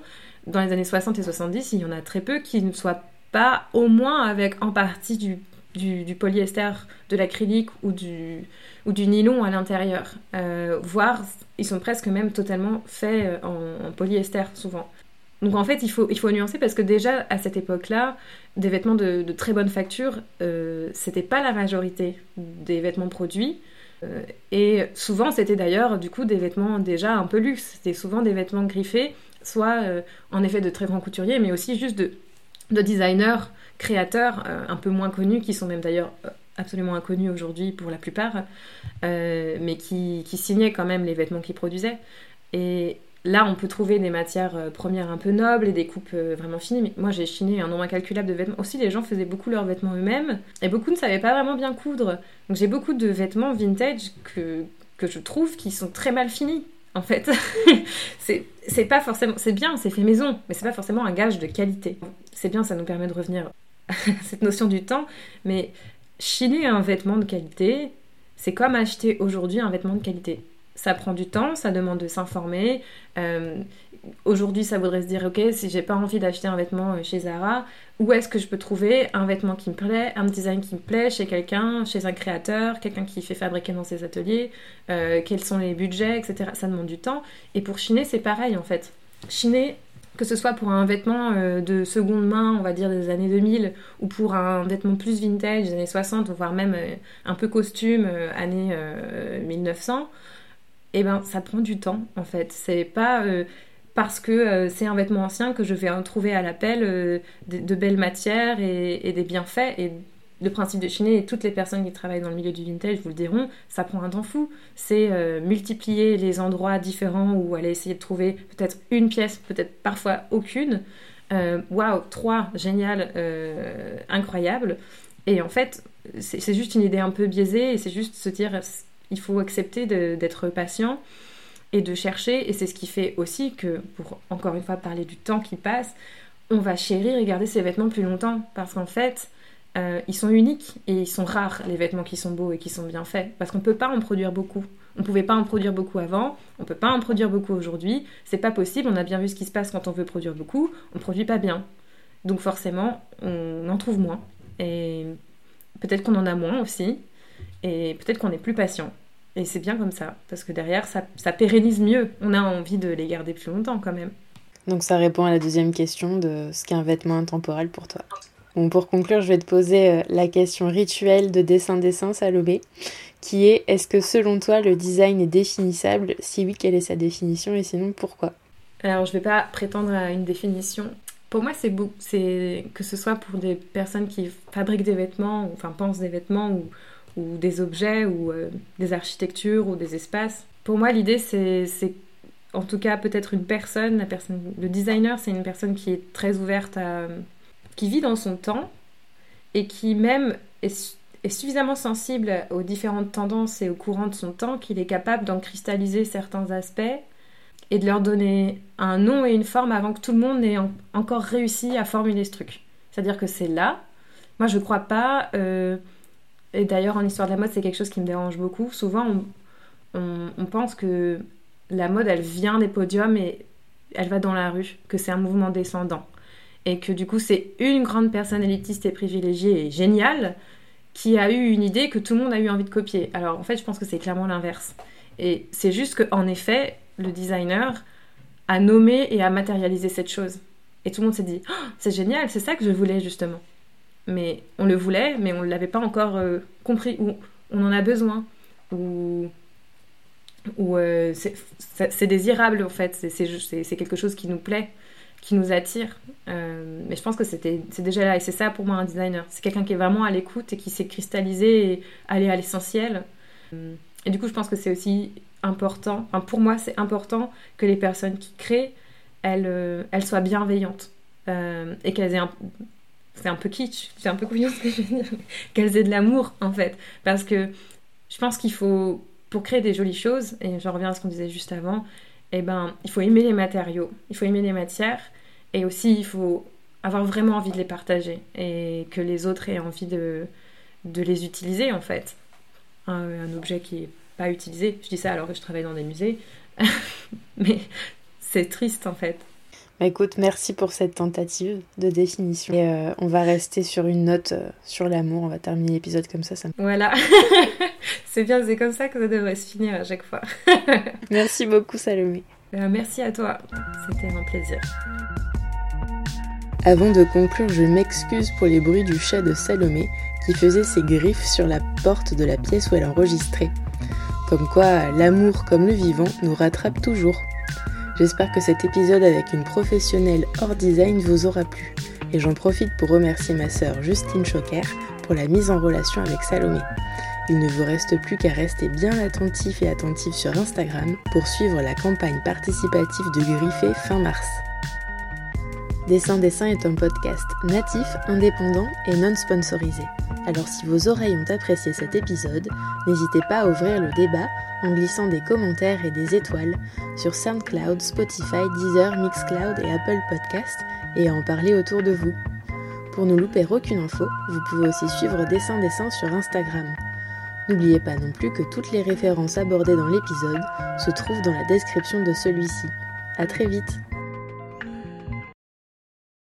Dans les années 60 et 70, il y en a très peu qui ne soient pas au moins avec en partie du, du, polyester, de l'acrylique ou du, ou du nylon à l'intérieur. Euh, voire, ils sont presque même totalement faits en polyester souvent. Donc en fait, il faut, nuancer parce que déjà à cette époque-là, des vêtements de, très bonne facture, euh, c'était pas la majorité des vêtements produits. Euh, et souvent, c'était d'ailleurs du coup des vêtements déjà un peu luxe. C'était souvent des vêtements griffés, soit euh, en effet de très grands couturiers, mais aussi juste de, de designers, créateurs un peu moins connus, qui sont même d'ailleurs absolument inconnus aujourd'hui pour la plupart, mais qui, qui signaient quand même les vêtements qu'ils produisaient. Et, Là, on peut trouver des matières euh, premières un peu nobles et des coupes euh, vraiment finies. Mais moi, j'ai chiné un nombre incalculable de vêtements. Aussi, les gens faisaient beaucoup leurs vêtements eux-mêmes et beaucoup ne savaient pas vraiment bien coudre. Donc, j'ai beaucoup de vêtements vintage que, que je trouve qui sont très mal finis. En fait, c'est pas forcément. C'est bien, c'est fait maison, mais c'est pas forcément un gage de qualité. C'est bien, ça nous permet de revenir à cette notion du temps, mais chiner un vêtement de qualité, c'est comme acheter aujourd'hui un vêtement de qualité ça prend du temps, ça demande de s'informer. Euh, aujourd'hui, ça voudrait se dire, ok, si j'ai pas envie d'acheter un vêtement chez Zara, où est-ce que je peux trouver un vêtement qui me plaît, un design qui me plaît chez quelqu'un, chez un créateur, quelqu'un qui fait fabriquer dans ses ateliers, quels sont les budgets, etc. Ça demande du temps. Et pour chiner, c'est pareil en fait. Chiner, que ce soit pour un vêtement euh, de seconde main, on va dire des années 2000, ou pour un vêtement plus vintage des années 60, voire même euh, un peu costume euh, années 1900, eh ben ça prend du temps en fait. C'est pas parce que c'est un vêtement ancien que je vais en trouver à l'appel de, belles matières et, des bienfaits et le principe de chiner, et toutes les personnes qui travaillent dans le milieu du vintage vous le diront, ça prend un temps fou. C'est euh, multiplier les endroits différents où aller essayer de trouver peut-être une pièce, peut-être parfois aucune. Euh, waouh, trois, génial, euh, incroyable. Et en fait, c'est juste une idée un peu biaisée et c'est juste se dire, il faut accepter d'être patient et de chercher. Et c'est ce qui fait aussi que, pour encore une fois parler du temps qui passe, on va chérir et garder ses vêtements plus longtemps. Parce qu'en fait, euh, ils sont uniques et ils sont rares, les vêtements qui sont beaux et qui sont bien faits. Parce qu'on ne peut pas en produire beaucoup. On ne pouvait pas en produire beaucoup avant, on ne peut pas en produire beaucoup aujourd'hui. C'est pas possible, on a bien vu ce qui se passe quand on veut produire beaucoup, on ne produit pas bien. Donc forcément, on en trouve moins. Et peut-être qu'on en a moins aussi. Et peut-être qu'on est plus patient. Et c'est bien comme ça, parce que derrière, ça, ça pérennise mieux. On a envie de les garder plus longtemps quand même. Donc ça répond à la deuxième question de ce qu'est un vêtement intemporel pour toi? Bon, pour conclure, je vais te poser euh, la question rituelle de dessin-dessin Salomé, qui est est-ce que selon toi le design est définissable? Si oui, quelle est sa définition? Et sinon pourquoi? Alors, je ne vais pas prétendre à une définition. Pour moi, c'est c'est que ce soit pour des personnes qui fabriquent des vêtements, ou, enfin pensent des vêtements ou, ou des objets ou euh, des architectures ou des espaces. Pour moi, l'idée, c'est en tout cas peut-être une personne, la personne, le designer, c'est une personne qui est très ouverte à qui vit dans son temps et qui même est, suffisamment sensible aux différentes tendances et aux courants de son temps qu'il est capable d'en cristalliser certains aspects et de leur donner un nom et une forme avant que tout le monde n'ait encore réussi à formuler ce truc. C'est-à-dire que c'est là. Moi, je crois pas. Euh, et d'ailleurs, en histoire de la mode, c'est quelque chose qui me dérange beaucoup. Souvent, on, pense que la mode, elle vient des podiums et elle va dans la rue, que c'est un mouvement descendant et que du coup c'est une grande personne élitiste et privilégiée et géniale qui a eu une idée que tout le monde a eu envie de copier. Alors en fait je pense que c'est clairement l'inverse. Et c'est juste qu'en effet le designer a nommé et a matérialisé cette chose. Et tout le monde s'est dit oh, c'est génial, c'est ça que je voulais justement. Mais on le voulait, mais on ne l'avait pas encore euh, compris, ou on en a besoin, ou, ou euh, c'est désirable en fait, c'est quelque chose qui nous plaît qui nous attire. Euh, mais je pense que c'est déjà là. Et c'est ça pour moi un designer. C'est quelqu'un qui est vraiment à l'écoute et qui s'est cristallisé et aller à l'essentiel. Et du coup, je pense que c'est aussi important, enfin pour moi, c'est important que les personnes qui créent, elles, euh, elles soient bienveillantes. Et qu'elles aient un... C'est un peu kitsch, c'est un peu couillon ce que je veux dire. qu'elles aient de l'amour, en fait. Parce que je pense qu'il faut, pour créer des jolies choses, et je reviens à ce qu'on disait juste avant, eh ben, il faut aimer les matériaux, il faut aimer les matières, et aussi il faut avoir vraiment envie de les partager et que les autres aient envie de, de les utiliser en fait. Un, objet qui n'est pas utilisé, je dis ça alors que je travaille dans des musées, mais c'est triste en fait. Bah, écoute, merci pour cette tentative de définition. Et euh, on va rester sur une note euh, sur l'amour. On va terminer l'épisode comme ça. ça Voilà. c'est bien, c'est comme ça que ça devrait se finir à chaque fois. merci beaucoup, Salomé. Euh, merci à toi. C'était un plaisir. Avant de conclure, je m'excuse pour les bruits du chat de Salomé qui faisait ses griffes sur la porte de la pièce où elle enregistrait. Comme quoi, l'amour comme le vivant nous rattrape toujours. J'espère que cet épisode avec une professionnelle hors design vous aura plu. Et j'en profite pour remercier ma sœur Justine Choquer pour la mise en relation avec Salomé. Il ne vous reste plus qu'à rester bien attentif et attentif sur Instagram pour suivre la campagne participative de Griffé fin mars. Dessin Dessin est un podcast natif, indépendant et non sponsorisé. Alors si vos oreilles ont apprécié cet épisode, n'hésitez pas à ouvrir le débat en glissant des commentaires et des étoiles sur SoundCloud, Spotify, Deezer, Mixcloud et Apple Podcast et à en parler autour de vous. Pour ne louper aucune info, vous pouvez aussi suivre Dessin Dessin sur Instagram. N'oubliez pas non plus que toutes les références abordées dans l'épisode se trouvent dans la description de celui-ci. A très vite